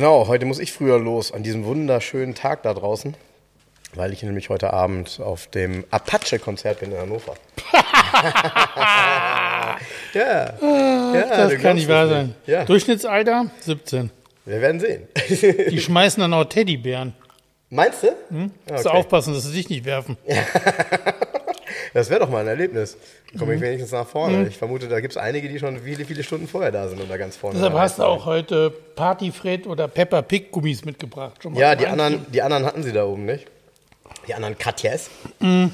Genau, heute muss ich früher los an diesem wunderschönen Tag da draußen, weil ich nämlich heute Abend auf dem Apache-Konzert bin in Hannover. ja, ja, das kann nicht wahr sein. Ja. Durchschnittsalter 17. Wir werden sehen. Die schmeißen dann auch Teddybären. Meinst du? Hm? Okay. aufpassen, dass sie dich nicht werfen. das wäre doch mal ein Erlebnis. Komme ich mhm. wenigstens nach vorne. Mhm. Ich vermute, da gibt es einige, die schon viele, viele Stunden vorher da sind und da ganz vorne Deshalb hast du auch heute Partyfred oder Pepper Pig Gummis mitgebracht. ja, die anderen, die anderen hatten sie da oben, nicht? Die anderen Katjes. Mhm.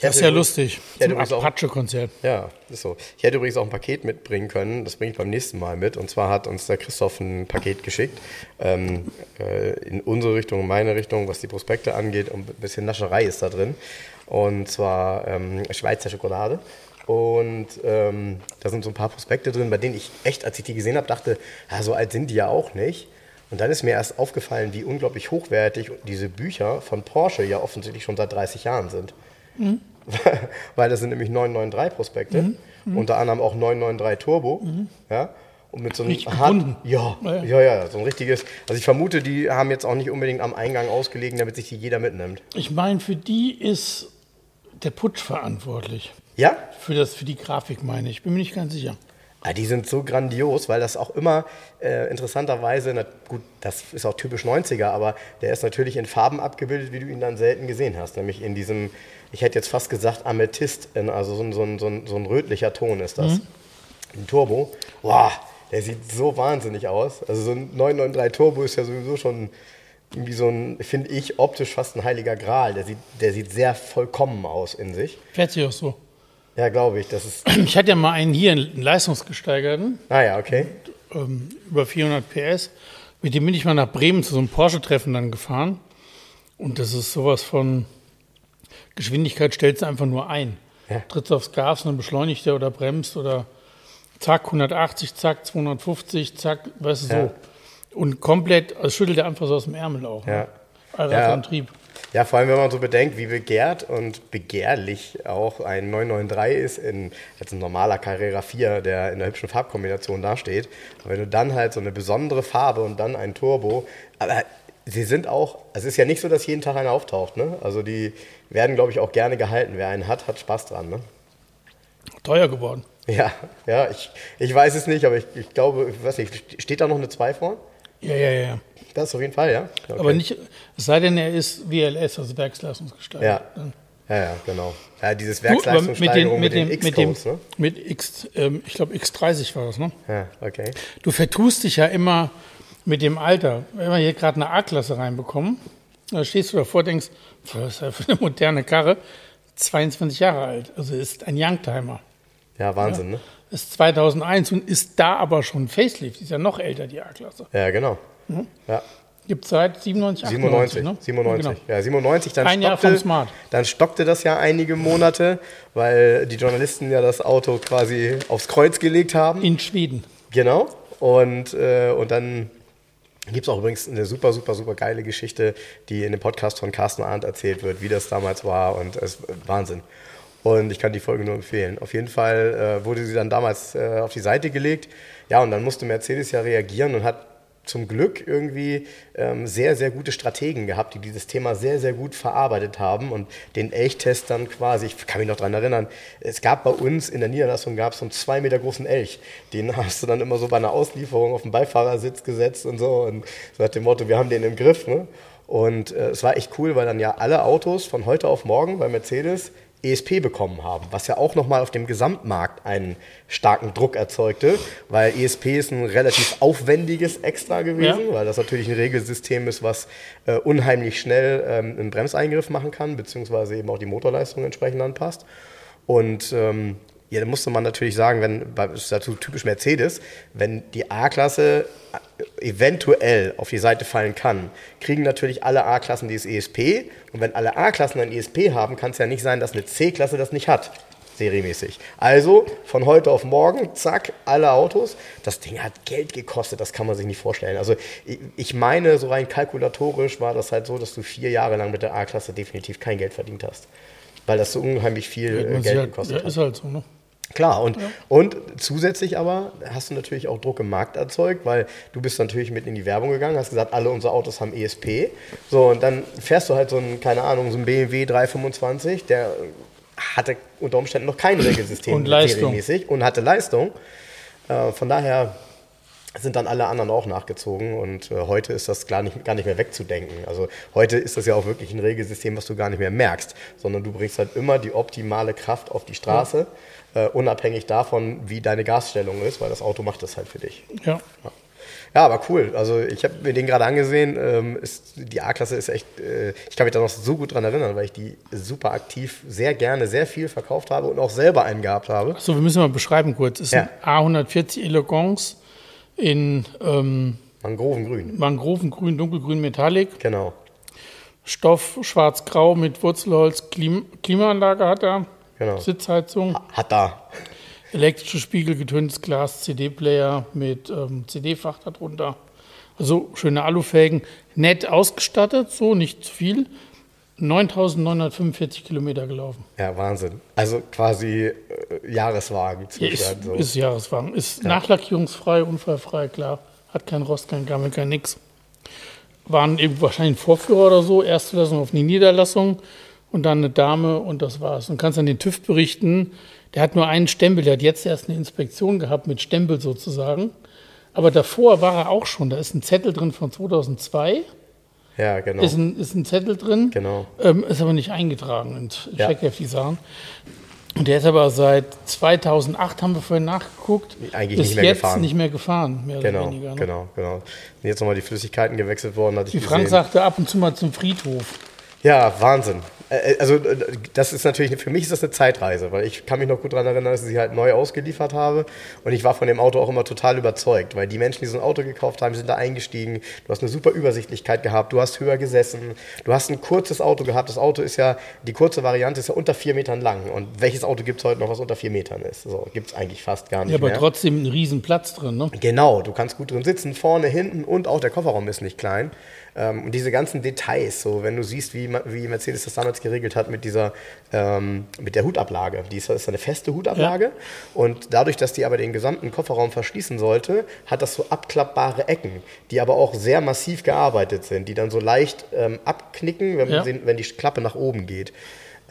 Das ist ja lustig. Zum Apache-Konzert. Ja, ist so. Ich hätte übrigens auch ein Paket mitbringen können. Das bringe ich beim nächsten Mal mit. Und zwar hat uns der Christoph ein Paket geschickt. Ähm, äh, in unsere Richtung, in meine Richtung, was die Prospekte angeht. Und ein bisschen Nascherei ist da drin. Und zwar ähm, Schweizer Schokolade. Und ähm, da sind so ein paar Prospekte drin, bei denen ich echt, als ich die gesehen habe, dachte, ja, so alt sind die ja auch nicht. Und dann ist mir erst aufgefallen, wie unglaublich hochwertig diese Bücher von Porsche ja offensichtlich schon seit 30 Jahren sind. Mhm. weil das sind nämlich 993 Prospekte, mhm. Mhm. unter anderem auch 993 Turbo. Mhm. Ja, und mit so einem hart, ja, ja, ja, ja, so ein richtiges. Also ich vermute, die haben jetzt auch nicht unbedingt am Eingang ausgelegen, damit sich die jeder mitnimmt. Ich meine, für die ist der Putsch verantwortlich. Ja? Für, das, für die Grafik meine ich. Bin mir nicht ganz sicher. Ja, die sind so grandios, weil das auch immer äh, interessanterweise, na, gut, das ist auch typisch 90er, aber der ist natürlich in Farben abgebildet, wie du ihn dann selten gesehen hast. Nämlich in diesem ich hätte jetzt fast gesagt Amethyst, also so ein, so ein, so ein, so ein rötlicher Ton ist das. Mhm. Ein Turbo. Wow, der sieht so wahnsinnig aus. Also so ein 993 Turbo ist ja sowieso schon irgendwie so ein, finde ich, optisch fast ein heiliger Gral. Der sieht, der sieht sehr vollkommen aus in sich. Fährt sich auch so. Ja, glaube ich. Das ist ich hatte ja mal einen hier, einen leistungsgesteigerten. Ah ja, okay. ähm, über 400 PS. Mit dem bin ich mal nach Bremen zu so einem Porsche-Treffen dann gefahren. Und das ist sowas von Geschwindigkeit stellst du einfach nur ein. Ja. Trittst aufs Gas und dann beschleunigt er oder bremst oder zack 180, zack 250, zack, weißt du, ja. so. Und komplett, also schüttelt er einfach so aus dem Ärmel auch. Ja. Ne? Allradantrieb. Ja. Ja, vor allem, wenn man so bedenkt, wie begehrt und begehrlich auch ein 993 ist, in, als ein normaler Carrera 4, der in der hübschen Farbkombination dasteht. Und wenn du dann halt so eine besondere Farbe und dann ein Turbo, aber sie sind auch, es ist ja nicht so, dass jeden Tag einer auftaucht. Ne? Also die werden, glaube ich, auch gerne gehalten. Wer einen hat, hat Spaß dran. Ne? Teuer geworden. Ja, ja, ich, ich weiß es nicht, aber ich, ich glaube, ich weiß nicht, steht da noch eine 2 vor? Ja, ja, ja. Das ist auf jeden Fall, ja. Okay. Aber nicht, es sei denn, er ist WLS, also Werksleistungsgestalter. Ja. Ja, ja, genau. Ja, dieses Werksleistungssteigerung mit, mit, mit, mit dem, ne? mit X, ähm, ich glaube X30 war das, ne? Ja, okay. Du vertust dich ja immer mit dem Alter. Wenn wir hier gerade eine A-Klasse reinbekommen, da stehst du davor, denkst, was ist das für eine moderne Karre? 22 Jahre alt, also ist ein Youngtimer. Ja, Wahnsinn, ja. ne? Ist 2001 und ist da aber schon Facelift. Ist ja noch älter, die A-Klasse. Ja, genau. Mhm. Ja. Gibt es seit 97, 97, 97, ne? 97. Genau. Ja, 97, dann Ein Jahr vom Smart. Dann stockte das ja einige Monate, weil die Journalisten ja das Auto quasi aufs Kreuz gelegt haben. In Schweden. Genau. Und, äh, und dann Gibt es auch übrigens eine super, super, super geile Geschichte, die in dem Podcast von Carsten Arndt erzählt wird, wie das damals war und es ist Wahnsinn. Und ich kann die Folge nur empfehlen. Auf jeden Fall äh, wurde sie dann damals äh, auf die Seite gelegt. Ja, und dann musste Mercedes ja reagieren und hat zum Glück irgendwie ähm, sehr, sehr gute Strategen gehabt, die dieses Thema sehr, sehr gut verarbeitet haben und den Elchtest dann quasi, ich kann mich noch daran erinnern, es gab bei uns in der Niederlassung gab es so einen zwei Meter großen Elch. Den hast du dann immer so bei einer Auslieferung auf den Beifahrersitz gesetzt und so und so nach dem Motto, wir haben den im Griff. Ne? Und äh, es war echt cool, weil dann ja alle Autos von heute auf morgen bei Mercedes ESP bekommen haben, was ja auch nochmal auf dem Gesamtmarkt einen starken Druck erzeugte, weil ESP ist ein relativ aufwendiges Extra gewesen, ja. weil das natürlich ein Regelsystem ist, was äh, unheimlich schnell ähm, einen Bremseingriff machen kann, beziehungsweise eben auch die Motorleistung entsprechend anpasst. Und ähm, Ja, da musste man natürlich sagen, wenn, das ist dazu typisch Mercedes, wenn die A-Klasse eventuell auf die Seite fallen kann, kriegen natürlich alle A-Klassen dieses ESP. Und wenn alle A-Klassen ein ESP haben, kann es ja nicht sein, dass eine C-Klasse das nicht hat serienmäßig. Also von heute auf morgen, zack, alle Autos. Das Ding hat Geld gekostet, das kann man sich nicht vorstellen. Also ich meine, so rein kalkulatorisch war das halt so, dass du vier Jahre lang mit der A-Klasse definitiv kein Geld verdient hast. Weil das so unheimlich viel ja, Geld gekostet ja, hat. Ist halt so, ne? Klar, und, ja. und zusätzlich aber hast du natürlich auch Druck im Markt erzeugt, weil du bist natürlich mit in die Werbung gegangen, hast gesagt, alle unsere Autos haben ESP. So, und dann fährst du halt so ein, keine Ahnung, so ein BMW 325, der hatte unter Umständen noch kein Regelsystem und Leistung. und hatte Leistung. Äh, von daher sind dann alle anderen auch nachgezogen und äh, heute ist das gar nicht, gar nicht mehr wegzudenken. Also heute ist das ja auch wirklich ein Regelsystem, was du gar nicht mehr merkst, sondern du bringst halt immer die optimale Kraft auf die Straße, ja. Äh, unabhängig davon, wie deine Gasstellung ist, weil das Auto macht das halt für dich. Ja. ja. Ja, aber cool. Also ich habe mir den gerade angesehen. Ähm, ist, die A-Klasse ist echt, äh, ich kann mich da noch so gut dran erinnern, weil ich die super aktiv sehr gerne, sehr viel verkauft habe und auch selber einen gehabt habe. Achso, wir müssen mal beschreiben kurz. Ist ja. ein A140 Elegance in ähm, Mangrovengrün. Mangrovengrün, dunkelgrün Metallic. Genau. Stoff schwarz-grau mit Wurzelholz, Klim Klimaanlage hat er. Genau. Sitzheizung. Hat er. Elektrische Spiegel, getöntes Glas, CD-Player mit ähm, CD-Fach darunter. Also schöne Alufelgen, nett ausgestattet, so nicht zu viel. 9.945 Kilometer gelaufen. Ja, Wahnsinn. Also quasi äh, Jahreswagen. Ja, ist, so. ist Jahreswagen. Ist ja. nachlackierungsfrei, unfallfrei, klar. Hat kein Rost, kein Gammel, kein nix. Waren eben wahrscheinlich ein Vorführer oder so, erste Lassung auf die Niederlassung und dann eine Dame und das war's. Und kannst dann den TÜV berichten, der hat nur einen Stempel, der hat jetzt erst eine Inspektion gehabt mit Stempel sozusagen. Aber davor war er auch schon, da ist ein Zettel drin von 2002. Ja, genau. Ist ein, ist ein Zettel drin, genau. Ähm, ist aber nicht eingetragen und ja. checkheftig Sachen. Und der ist aber seit 2008, haben wir vorhin nachgeguckt, Eigentlich bis nicht mehr jetzt gefahren. nicht mehr gefahren, mehr genau, oder weniger. Ne? Genau, genau. Sind jetzt nochmal die Flüssigkeiten gewechselt worden. Hatte Wie Frank sagte, ab und zu mal zum Friedhof. Ja, Wahnsinn. Äh, äh, also äh, das ist natürlich, für mich ist das eine Zeitreise, weil ich kann mich noch gut daran erinnern, dass ich sie halt neu ausgeliefert habe und ich war von dem Auto auch immer total überzeugt, weil die Menschen, die so ein Auto gekauft haben, sind da eingestiegen, du hast eine super Übersichtlichkeit gehabt, du hast höher gesessen, du hast ein kurzes Auto gehabt, das Auto ist ja, die kurze Variante ist ja unter vier Metern lang und welches Auto gibt es heute noch, was unter vier Metern ist? So, gibt es eigentlich fast gar nicht Ja, aber mehr. trotzdem einen riesen Platz drin, ne? Genau, du kannst gut drin sitzen, vorne, hinten und auch der Kofferraum ist nicht klein. Ähm, und diese ganzen Details, so wenn du siehst, wie, wie Mercedes das damals geregelt hat mit dieser, ähm, mit der Hutablage. Die ist, ist eine feste Hutablage. Ja. Und dadurch, dass die aber den gesamten Kofferraum verschließen sollte, hat das so abklappbare Ecken, die aber auch sehr massiv gearbeitet sind, die dann so leicht ähm, abknicken, wenn, ja. wenn die Klappe nach oben geht.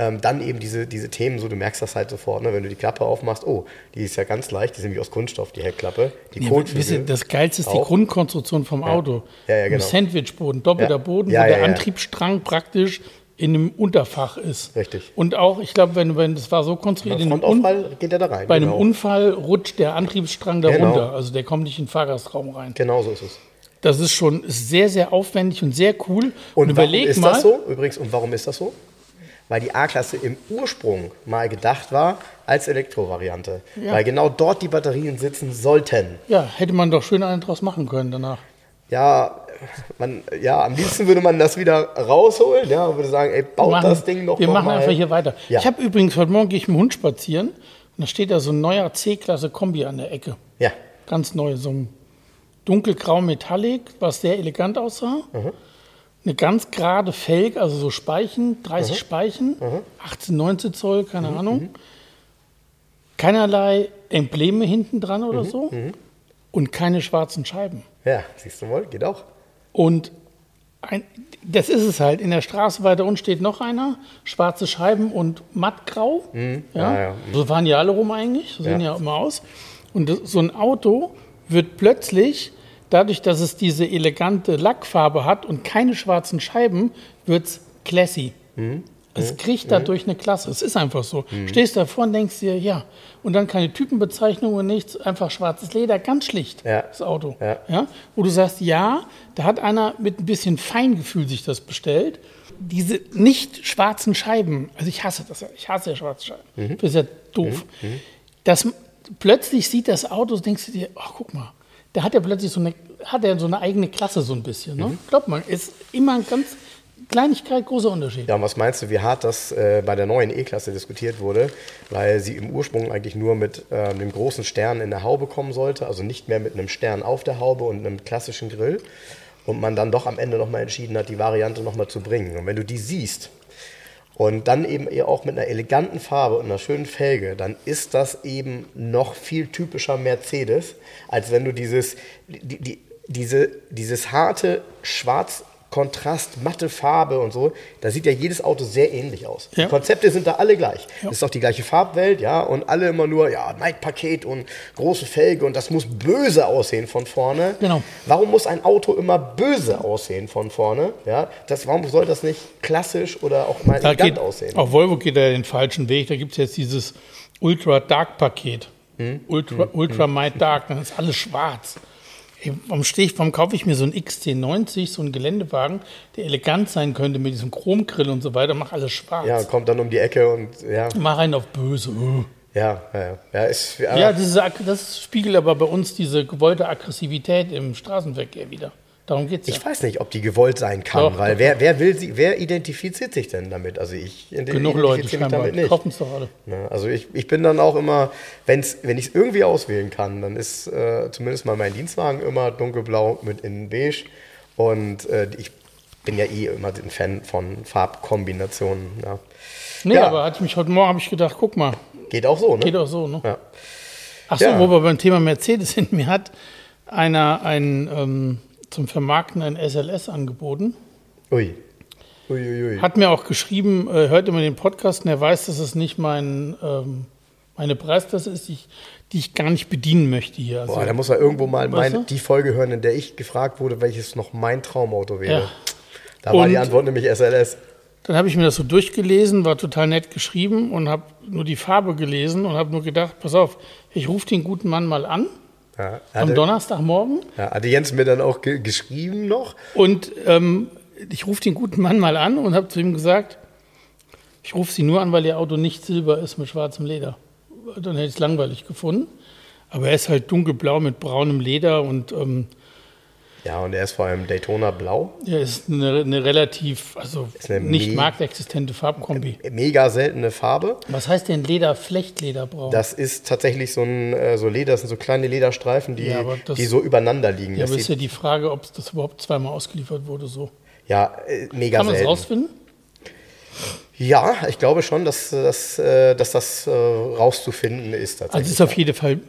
Ähm, dann eben diese, diese Themen, so du merkst das halt sofort, ne, wenn du die Klappe aufmachst, oh, die ist ja ganz leicht, die ist nämlich aus Kunststoff, die Heckklappe. Die ja, wisst das Geilste ist auch. die Grundkonstruktion vom Auto. Ja, ja, genau. Sandwichboden, doppelter Boden, wo der Antriebsstrang praktisch in einem Unterfach ist. Richtig. Und auch, ich glaube, wenn, wenn das war so konstruiert, in einem geht der da rein. Bei genau. einem Unfall rutscht der Antriebsstrang da genau. runter. Also der kommt nicht in den Fahrgastraum rein. Genau so ist es. Das ist schon sehr, sehr aufwendig und sehr cool. Und, und überleg warum ist mal, das so? Übrigens, und warum ist das so? Weil die A-Klasse im Ursprung mal gedacht war als Elektrovariante. Ja. Weil genau dort die Batterien sitzen sollten. Ja, hätte man doch schön einen draus machen können danach. Ja, man, ja, am liebsten würde man das wieder rausholen, ja, und würde sagen, ey, baut machen, das Ding noch Wir noch machen mal. einfach hier weiter. Ja. Ich habe übrigens, heute Morgen gehe ich mit dem Hund spazieren und da steht da so ein neuer C-Klasse Kombi an der Ecke. Ja. Ganz neu, so ein dunkelgrau Metallic, was sehr elegant aussah. Mhm eine ganz gerade Felge, also so Speichen, 30 mhm. Speichen, mhm. 18, 19 Zoll, keine mhm. Ahnung. Mhm. Keinerlei Embleme hinten dran oder mhm. so. Mhm. Und keine schwarzen Scheiben. Ja, siehst du mal, geht auch. Und ein, das ist es halt. In der Straße weiter unten steht noch einer. Schwarze Scheiben und mattgrau. Mhm. Ja. Ja, ja. So fahren die alle rum eigentlich. So sehen ja, immer aus. Und das, so ein Auto wird plötzlich dadurch, dass es diese elegante Lackfarbe hat und keine schwarzen Scheiben, wird es classy. Mhm. Es mhm. kriegt mhm. dadurch eine Klasse. Es ist einfach so. Mhm. Stehst davor und denkst dir, ja. Und dann keine Typenbezeichnung und nichts, einfach schwarzes Leder, ganz schlicht, ja. das Auto. Ja. ja. Wo du sagst, ja, da hat einer mit ein bisschen Feingefühl sich das bestellt. Diese nicht schwarzen Scheiben, also ich hasse das, ich hasse ja schwarze Scheiben. Mhm. Das ist ja doof. Mhm. mhm das, plötzlich sieht das Auto, denkst du dir, ach guck mal, da hat er plötzlich so eine, hat er so eine eigene Klasse so ein bisschen. Ne? Mhm. Glaubt man, ist immer ein ganz Kleinigkeit, großer Unterschied. Ja, und was meinst du, wie hart das äh, bei der neuen E-Klasse diskutiert wurde, weil sie im Ursprung eigentlich nur mit äh, einem großen Stern in der Haube kommen sollte, also nicht mehr mit einem Stern auf der Haube und einem klassischen Grill. Und man dann doch am Ende nochmal entschieden hat, die Variante nochmal zu bringen. Und wenn du die siehst, und dann eben auch mit einer eleganten Farbe und einer schönen Felge, dann ist das eben noch viel typischer Mercedes, als wenn du dieses, die, die, diese, dieses harte Schwarz Kontrast, matte Farbe und so, da sieht ja jedes Auto sehr ähnlich aus. Ja. Die Konzepte sind da alle gleich. Ja. ist auch die gleiche Farbwelt, ja, und alle immer nur, ja, Night-Paket und große Felge und das muss böse aussehen von vorne. Genau. Warum muss ein Auto immer böse aussehen von vorne? Ja, das, warum soll das nicht klassisch oder auch mal da elegant geht, aussehen? Auch Volvo geht da den falschen Weg. Da gibt es jetzt dieses Ultra-Dark-Paket. Hm? Ultra, hm. Ultra Might Dark, dann ist alles schwarz. Ich, warum kaufe ich mir so einen XC90, so einen Geländewagen, der elegant sein könnte mit diesem Chromgrill und so weiter, mach alles schwarz. Ja, kommt dann um die Ecke und ja. Mach einen auf böse. Uh. Ja, ja, ja. Ist, ja, ja diese, das spiegelt aber bei uns diese gewollte Aggressivität im Straßenverkehr wieder. Darum geht's ja. Ich weiß nicht, ob die gewollt sein kann, doch, weil doch, wer, wer will sie, wer identifiziert sich denn damit? Also ich Genug Leute mich damit nicht. Kaufen es doch alle. Ja, also ich, ich bin dann auch immer, wenn's, wenn ich es irgendwie auswählen kann, dann ist äh, zumindest mal mein Dienstwagen immer dunkelblau mit innen beige. Und äh, ich bin ja eh immer ein Fan von Farbkombinationen. Ja. Nee, ja. aber hatte ich mich heute Morgen habe ich gedacht, guck mal. Geht auch so, ne? Geht auch so, ne? Ja. Ach so, wo wir beim Thema Mercedes sind, mir hat einer ein ähm, zum Vermarkten ein SLS angeboten. Ui. Ui, ui, ui. Hat mir auch geschrieben, äh, hört immer den Podcast und er weiß, dass es nicht mein, ähm, meine Preisklasse ist, die ich, die ich gar nicht bedienen möchte hier. Also, Boah, da muss er irgendwo mal mein, die Folge hören, in der ich gefragt wurde, welches noch mein Traumauto wäre. Ja. Da war und die Antwort nämlich SLS. Dann habe ich mir das so durchgelesen, war total nett geschrieben und habe nur die Farbe gelesen und habe nur gedacht, pass auf, ich rufe den guten Mann mal an ja, am Donnerstagmorgen. Ja, hatte Jens mir dann auch ge geschrieben noch. Und ähm, ich rufe den guten Mann mal an und habe zu ihm gesagt, ich rufe Sie nur an, weil Ihr Auto nicht silber ist mit schwarzem Leder. Dann hätte ich es langweilig gefunden. Aber er ist halt dunkelblau mit braunem Leder und ähm, ja, und er ist vor allem Daytona Blau. Ja, ist eine, eine relativ, also eine nicht marktexistente Farbkombi. Mega seltene Farbe. Was heißt denn Leder, Flechtlederbraun? Das ist tatsächlich so ein äh, so Leder, das sind so kleine Lederstreifen, die, ja, das, die so übereinander liegen. Ja, das aber ist ja die Frage, ob das überhaupt zweimal ausgeliefert wurde so. Ja, äh, mega Kann man es rausfinden? Ja, ich glaube schon, dass, dass, äh, dass das rauszufinden ist. Also es ist auf jeden Fall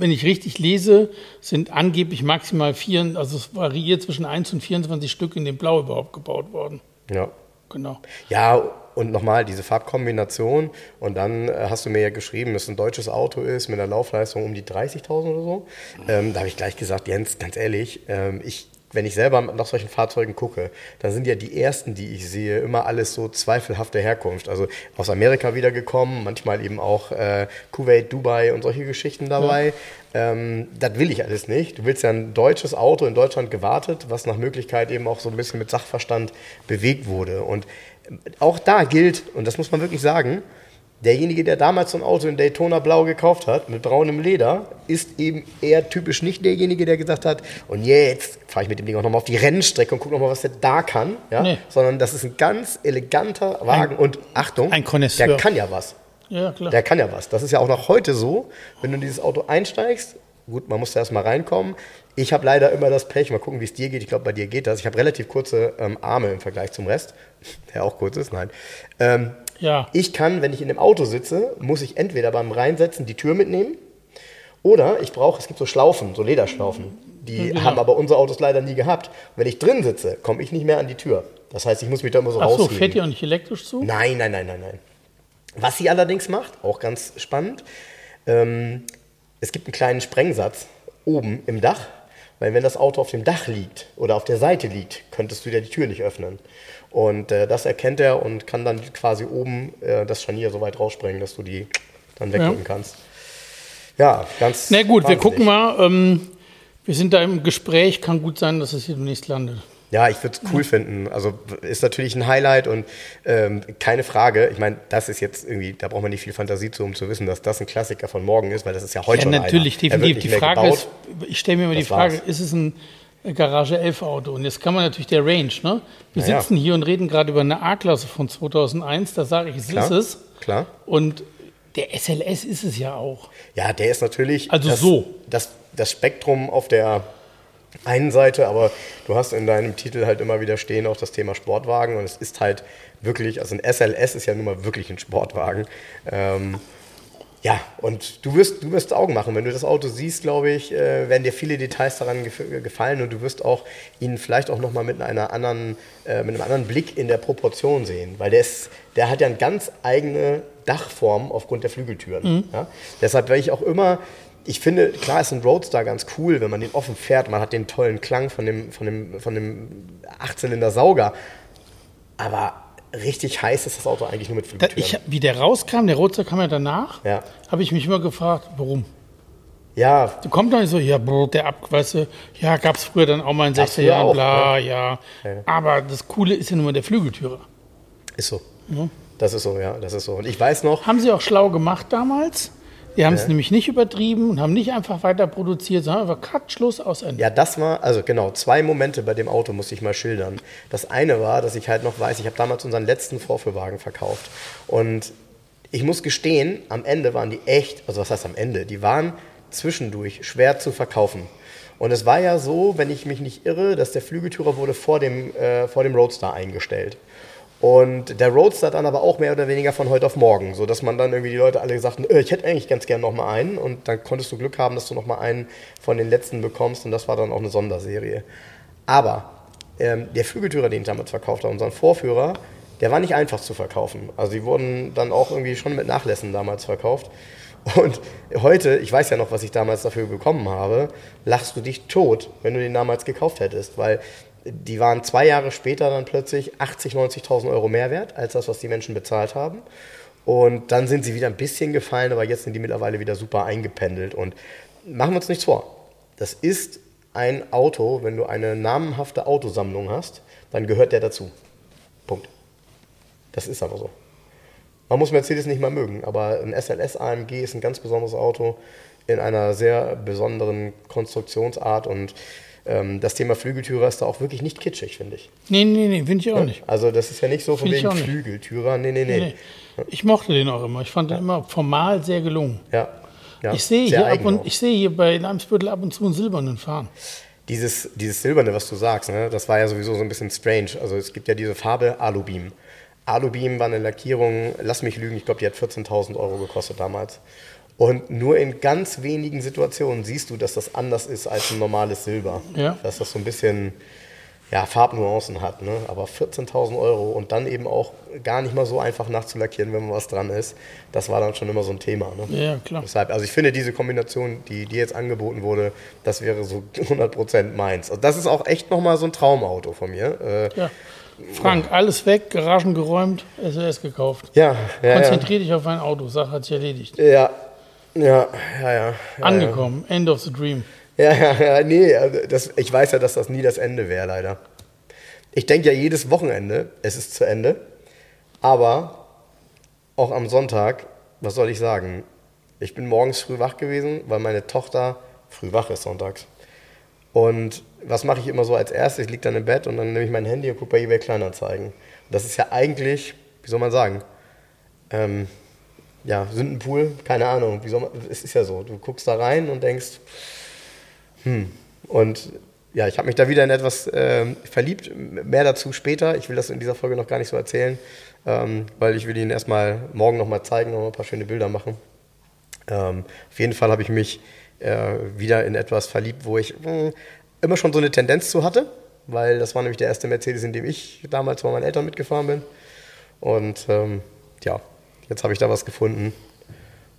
wenn ich richtig lese, sind angeblich maximal vier, also es variiert zwischen 1 und 24 Stück in dem Blau überhaupt gebaut worden. Ja. Genau. Ja, und nochmal diese Farbkombination. Und dann äh, hast du mir ja geschrieben, dass es ein deutsches Auto ist mit einer Laufleistung um die 30.000 oder so. Ähm, da habe ich gleich gesagt, Jens, ganz ehrlich, ähm, ich wenn ich selber nach solchen Fahrzeugen gucke, dann sind ja die ersten, die ich sehe, immer alles so zweifelhafte Herkunft. Also aus Amerika wiedergekommen, manchmal eben auch äh, Kuwait, Dubai und solche Geschichten dabei. Ja. Ähm, das will ich alles nicht. Du willst ja ein deutsches Auto in Deutschland gewartet, was nach Möglichkeit eben auch so ein bisschen mit Sachverstand bewegt wurde. Und auch da gilt, und das muss man wirklich sagen, Derjenige, der damals so ein Auto in Daytona Blau gekauft hat, mit braunem Leder, ist eben eher typisch nicht derjenige, der gesagt hat, und jetzt fahre ich mit dem Ding auch nochmal auf die Rennstrecke und gucke nochmal, was der da kann. Ja? Nee. Sondern das ist ein ganz eleganter Wagen. Ein, und Achtung, ein der kann ja was. Ja, klar. Der kann ja was. Das ist ja auch noch heute so, wenn du in dieses Auto einsteigst, gut, man muss da erstmal reinkommen. Ich habe leider immer das Pech, mal gucken, wie es dir geht. Ich glaube, bei dir geht das. Ich habe relativ kurze ähm, Arme im Vergleich zum Rest, der auch kurz ist, nein. Ähm, ja. Ich kann, wenn ich in dem Auto sitze, muss ich entweder beim Reinsetzen die Tür mitnehmen oder ich brauche, es gibt so Schlaufen, so Lederschlaufen. Die ja. haben aber unsere Autos leider nie gehabt. Und wenn ich drin sitze, komme ich nicht mehr an die Tür. Das heißt, ich muss mich da immer so Ach so, fährt ihr auch nicht elektrisch zu? Nein, nein, nein, nein, nein. Was sie allerdings macht, auch ganz spannend, ähm, es gibt einen kleinen Sprengsatz oben im Dach, weil wenn das Auto auf dem Dach liegt oder auf der Seite liegt, könntest du dir die Tür nicht öffnen. Und äh, das erkennt er und kann dann quasi oben äh, das Scharnier so weit raussprengen, dass du die dann wegdrücken ja. kannst. Ja, ganz. Na gut, wahnsinnig. wir gucken mal. Ähm, wir sind da im Gespräch. Kann gut sein, dass es hier demnächst landet. Ja, ich würde es cool ja. finden. Also ist natürlich ein Highlight und ähm, keine Frage. Ich meine, das ist jetzt irgendwie, da braucht man nicht viel Fantasie zu, um zu wissen, dass das ein Klassiker von morgen ist, weil das ist ja heute ja, schon natürlich, einer. definitiv. Die Frage gebaut. ist, ich stelle mir immer die Frage, war's. ist es ein Garage 11 Auto? Und jetzt kann man natürlich der Range, ne? Wir naja. sitzen hier und reden gerade über eine A-Klasse von 2001, da sage ich, es klar, ist es. Klar. Und der SLS ist es ja auch. Ja, der ist natürlich also das, so. Das, das Spektrum auf der einen Seite, aber du hast in deinem Titel halt immer wieder stehen auch das Thema Sportwagen und es ist halt wirklich, also ein SLS ist ja nun mal wirklich ein Sportwagen. Ähm, ja, und du wirst, du wirst Augen machen. Wenn du das Auto siehst, glaube ich, äh, werden dir viele Details daran gef gefallen und du wirst auch ihn vielleicht auch nochmal mit einer anderen, äh, mit einem anderen Blick in der Proportion sehen. Weil der ist, der hat ja eine ganz eigene Dachform aufgrund der Flügeltüren. Mhm. Ja? Deshalb werde ich auch immer ich finde, klar ist ein Roadster ganz cool, wenn man den offen fährt. Man hat den tollen Klang von dem, von dem, von dem Achtzylinder-Sauger. Aber richtig heiß ist das Auto eigentlich nur mit Flügeltüren. Ich, wie der rauskam, der Roadster kam ja danach, ja. habe ich mich immer gefragt, warum? Ja. Du kommst doch nicht so, ja, der Abweiße, ja, gab es früher dann auch mal in 60er Jahren, bla, ne? ja. ja. Aber das Coole ist ja nur der Flügeltürer. Ist so. Ja. Das ist so, ja, das ist so. Und ich weiß noch. Haben sie auch schlau gemacht damals? Die haben es nämlich nicht übertrieben und haben nicht einfach weiter produziert, sondern einfach Cut, Schluss, aus Ende. Ja, das war, also genau, zwei Momente bei dem Auto muss ich mal schildern. Das eine war, dass ich halt noch weiß, ich habe damals unseren letzten Vorführwagen verkauft. Und ich muss gestehen, am Ende waren die echt, also was heißt am Ende, die waren zwischendurch schwer zu verkaufen. Und es war ja so, wenn ich mich nicht irre, dass der Flügeltürer wurde vor dem, äh, vor dem Roadster eingestellt. Und der Roadster dann aber auch mehr oder weniger von heute auf morgen, so dass man dann irgendwie die Leute alle sagten, äh, ich hätte eigentlich ganz gern noch mal einen und dann konntest du Glück haben, dass du noch mal einen von den letzten bekommst und das war dann auch eine Sonderserie. Aber ähm, der Flügeltürer, den ich damals verkauft habe, unseren Vorführer, der war nicht einfach zu verkaufen. Also die wurden dann auch irgendwie schon mit Nachlässen damals verkauft. Und heute, ich weiß ja noch, was ich damals dafür bekommen habe, lachst du dich tot, wenn du den damals gekauft hättest, weil die waren zwei Jahre später dann plötzlich 80, 90.000 Euro mehr wert als das, was die Menschen bezahlt haben. Und dann sind sie wieder ein bisschen gefallen, aber jetzt sind die mittlerweile wieder super eingependelt. Und machen wir uns nichts vor. Das ist ein Auto, wenn du eine namenhafte Autosammlung hast, dann gehört der dazu. Punkt. Das ist aber so. Man muss Mercedes nicht mal mögen, aber ein SLS AMG ist ein ganz besonderes Auto in einer sehr besonderen Konstruktionsart und ähm, das Thema Flügeltürer ist da auch wirklich nicht kitschig, finde ich. Nee, nee, nee, finde ich auch nicht. Also das ist ja nicht so von find wegen Flügeltürer. Nee, nee, nee, nee. Ich mochte den auch immer. Ich fand den immer formal sehr gelungen. Ja. ja ich sehe hier, ab und, ich sehe hier bei Eimsbüttel ab und zu einen silbernen fahren. Dieses, dieses Silberne, was du sagst, ne, das war ja sowieso so ein bisschen strange. Also es gibt ja diese Farbe Alubeam. Alubeam war eine Lackierung, lass mich lügen, ich glaube, die hat 14.000 Euro gekostet damals. Und nur in ganz wenigen Situationen siehst du, dass das anders ist als ein normales Silber. Ja. Dass das so ein bisschen ja, Farbnuancen hat. Ne? Aber 14.000 Euro und dann eben auch gar nicht mal so einfach nachzulackieren, wenn man was dran ist, das war dann schon immer so ein Thema. Ne? Ja, klar. Deshalb, also ich finde diese Kombination, die dir jetzt angeboten wurde, das wäre so 100% meins. Also das ist auch echt nochmal so ein Traumauto von mir. Äh, ja. Frank, ja. alles weg, Garagen geräumt, SOS gekauft. Ja, ja Konzentrier dich auf ein Auto, Sache hat sich erledigt. Ja, ja, ja, ja. Angekommen, ja. End of the Dream. Ja, ja, ja, nee, also das, ich weiß ja, dass das nie das Ende wäre, leider. Ich denke ja jedes Wochenende, es ist zu Ende. Aber auch am Sonntag, was soll ich sagen? Ich bin morgens früh wach gewesen, weil meine Tochter früh wach ist sonntags. Und was mache ich immer so als erstes? Ich liege dann im Bett und dann nehme ich mein Handy und gucke bei eBay Kleinanzeigen. Das ist ja eigentlich, wie soll man sagen, ähm, ja, Sündenpool, keine Ahnung. Wie soll man, es ist ja so, du guckst da rein und denkst, hm. Und ja, ich habe mich da wieder in etwas äh, verliebt. Mehr dazu später. Ich will das in dieser Folge noch gar nicht so erzählen, ähm, weil ich will Ihnen erstmal morgen nochmal zeigen, noch ein paar schöne Bilder machen. Ähm, auf jeden Fall habe ich mich äh, wieder in etwas verliebt, wo ich mh, hm, immer schon so eine Tendenz zu hatte, weil das war nämlich der erste Mercedes, in dem ich damals bei meinen Eltern mitgefahren bin. Und ähm, ja, jetzt habe ich da was gefunden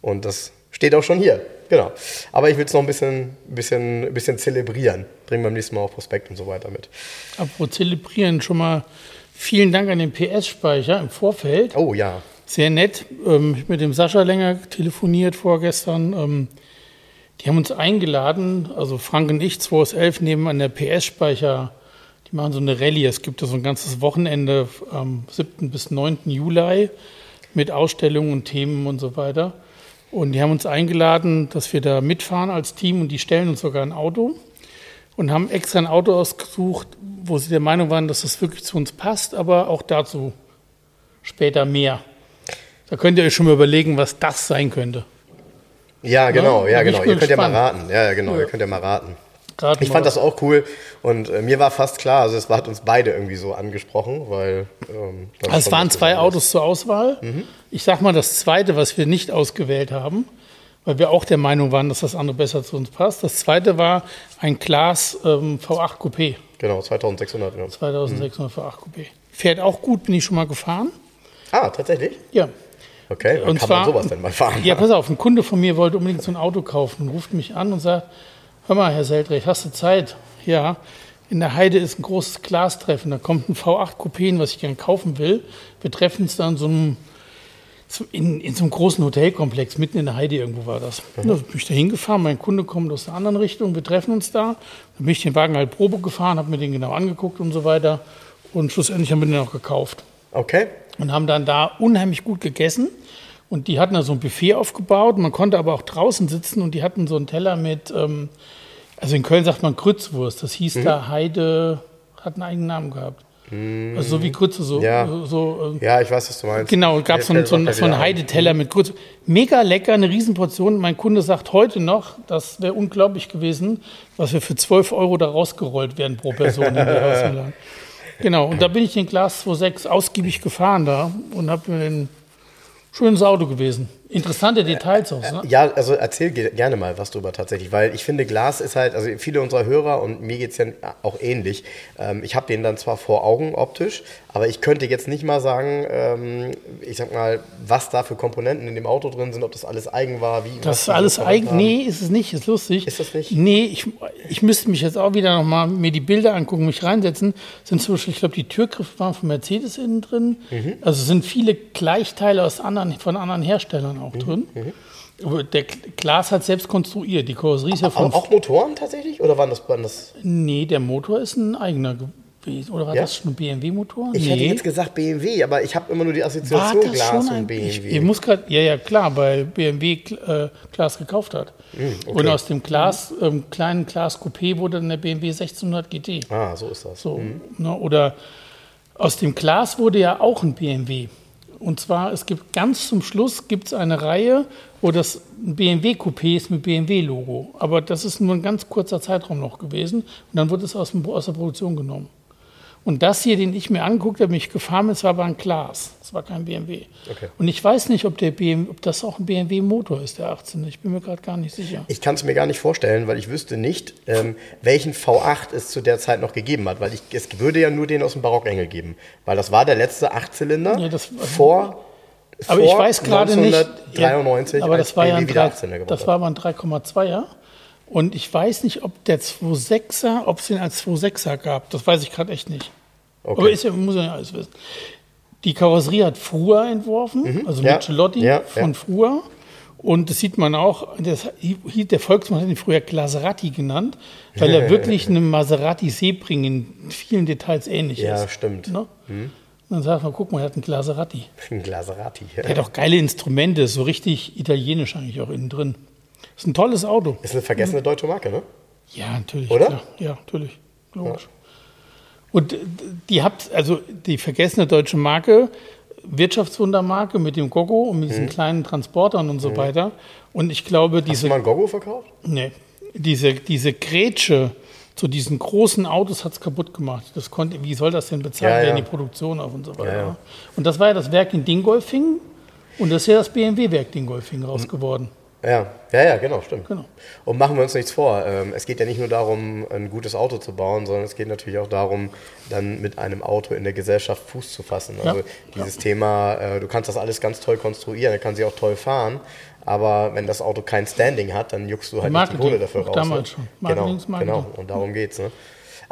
und das steht auch schon hier. Genau. Aber ich will es noch ein bisschen, bisschen, bisschen zelebrieren. Bringen beim nächsten Mal auch Prospekt und so weiter mit. Apropos zelebrieren, schon mal vielen Dank an den PS-Speicher im Vorfeld. Oh ja. Sehr nett. Ähm, ich habe mit dem Sascha länger telefoniert vorgestern. Ähm, die haben uns eingeladen, also Frank und ich, 2 aus 11, nehmen an der PS-Speicher Die machen so eine Rallye. Es gibt so ein ganzes Wochenende am 7. bis 9. Juli mit Ausstellungen und Themen und so weiter. Und die haben uns eingeladen, dass wir da mitfahren als Team und die stellen uns sogar ein Auto und haben extra ein Auto ausgesucht, wo sie der Meinung waren, dass das wirklich zu uns passt, aber auch dazu später mehr. Da könnt ihr euch schon mal überlegen, was das sein könnte. Ja, genau, ja, ja genau. Ihr könnt ja mal raten. Ja, genau, ja. ihr könnt ja mal raten. Ich fand das auch cool und äh, mir war fast klar, also es hat uns beide irgendwie so angesprochen, weil. Ähm, also es waren zwei Autos zur Auswahl. Mhm. Ich sag mal, das zweite, was wir nicht ausgewählt haben, weil wir auch der Meinung waren, dass das andere besser zu uns passt. Das zweite war ein Class ähm, V8 Coupé. Genau, 2600. Ja. 2600 mhm. V8 Coupé. Fährt auch gut, bin ich schon mal gefahren. Ah, tatsächlich? Ja. Okay, dann und kann zwar, man sowas denn mal fahren? Ja, pass auf, ein Kunde von mir wollte unbedingt so ein Auto kaufen und ruft mich an und sagt, hör mal, Herr Seldrecht, hast du Zeit? Ja, in der Heide ist ein großes Glastreffen, da kommt ein V8 Coupé, was ich gerne kaufen will. Wir treffen uns dann so einem, in, in, so einem großen Hotelkomplex, mitten in der Heide irgendwo war das. Mhm. Da bin ich da hingefahren, mein Kunde kommt aus der anderen Richtung, wir treffen uns da. Dann bin ich den Wagen halt Probe gefahren, habe mir den genau angeguckt und so weiter. Und schlussendlich haben wir den auch gekauft. Okay. Und haben dann da unheimlich gut gegessen. Und die hatten da so ein Buffet aufgebaut. Man konnte aber auch draußen sitzen und die hatten so einen Teller mit, ähm, also in Köln sagt man Grützwurst. Das hieß mhm. da Heide, hat einen eigenen Namen gehabt. Mhm. Also so wie Grütze, so. Ja, so, äh, ja ich weiß, was du meinst. Genau, gab so, so, so einen Heideteller mit Grütze. Mega lecker, eine Riesenportion. Mein Kunde sagt heute noch, das wäre unglaublich gewesen, was wir für 12 Euro da rausgerollt werden pro Person in der Genau, und da bin ich den Glas 2.6 ausgiebig gefahren da und habe mir den schönes Auto gewesen. Interessante Details auch. Ne? Ja, also erzähl gerne mal was drüber tatsächlich, weil ich finde, Glas ist halt, also viele unserer Hörer und mir geht es ja auch ähnlich. Ähm, ich habe den dann zwar vor Augen optisch, aber ich könnte jetzt nicht mal sagen, ähm, ich sag mal, was da für Komponenten in dem Auto drin sind, ob das alles eigen war, wie. Das ist alles eigen? Nee, ist es nicht, ist lustig. Ist das nicht? Nee, ich, ich müsste mich jetzt auch wieder nochmal mir die Bilder angucken, mich reinsetzen. Sind zum Beispiel, ich glaube, die Türgriffe waren von Mercedes innen drin. Mhm. Also sind viele Gleichteile aus anderen, von anderen Herstellern auch mhm. drin. Mhm. Der Glas hat selbst konstruiert. Die Karosserie ist ja von. Auch Motoren tatsächlich? Oder waren das, waren das? Nee, der Motor ist ein eigener gewesen. Oder war ja? das schon ein BMW-Motor? Ich nee. hätte jetzt gesagt BMW, aber ich habe immer nur die Assoziation Glas und BMW. Ich, ich, muss gerade, ja, ja, klar, weil BMW äh, Glas gekauft hat. Mhm, okay. Und aus dem Glas, ähm, kleinen Glas Coupé wurde dann der BMW 1600 GT. Ah, so ist das. So, mhm. ne, oder aus dem Glas wurde ja auch ein BMW. Und zwar, es gibt ganz zum Schluss gibt's eine Reihe, wo das BMW Coupé ist mit BMW-Logo. Aber das ist nur ein ganz kurzer Zeitraum noch gewesen. Und dann wurde es aus, aus der Produktion genommen. Und das hier, den ich mir angeguckt habe, mich gefahren ist, war aber ein Glas. Das war kein BMW. Okay. Und ich weiß nicht, ob, der BMW, ob das auch ein BMW-Motor ist, der 18. Ich bin mir gerade gar nicht sicher. Ich kann es mir gar nicht vorstellen, weil ich wüsste nicht, ähm, welchen V8 es zu der Zeit noch gegeben hat. Weil ich, es würde ja nur den aus dem Barockengel geben. Weil das war der letzte Achtzylinder ja, das, vor. Aber vor ich weiß gerade nicht. 1993, ja, aber das war ja ein, 3, das war aber ein 3,2er. Und ich weiß nicht, ob der 2.6er, ob es den als 2.6er gab. Das weiß ich gerade echt nicht. Okay. Aber ist ja, muss ja alles wissen. Die Karosserie hat Frua entworfen, mhm. also ja. Michelotti ja, von ja. Frua. Und das sieht man auch, das, der Volksmann hat ihn früher Glaserati genannt, weil er wirklich einem Maserati Sebring in vielen Details ähnlich ja, ist. Ja, stimmt. Ne? Mhm. Dann sagt man, guck mal, er hat einen Glaserati. Ein Glaserati, ja. Er hat auch geile Instrumente, so richtig italienisch eigentlich auch innen drin. Ist ein tolles Auto. Ist eine vergessene deutsche Marke, ne? Ja, natürlich. Oder? Klar. Ja, natürlich. Logisch. Ja. Und die habt, also die vergessene deutsche Marke, Wirtschaftswundermarke mit dem Gogo und mit diesen mhm. kleinen Transportern und so mhm. weiter. Und ich glaube, diese. Hast du mal ein Gogo verkauft? Nee. Diese, diese Grätsche zu diesen großen Autos hat es kaputt gemacht. Das konnte, wie soll das denn bezahlt ja, werden, ja. die Produktion auf und so weiter. Ja, und das war ja das Werk in Dingolfing und das ist ja das BMW-Werk Dingolfing raus geworden. Ja, ja, ja, genau, stimmt. Genau. Und machen wir uns nichts vor. Ähm, es geht ja nicht nur darum, ein gutes Auto zu bauen, sondern es geht natürlich auch darum, dann mit einem Auto in der Gesellschaft Fuß zu fassen. Also ja, dieses ja. Thema, äh, du kannst das alles ganz toll konstruieren, er kann sie auch toll fahren, aber wenn das Auto kein Standing hat, dann juckst du halt Marketing, die Kohle dafür raus. Damals ne? schon. Genau, genau. Und darum geht's. Ne?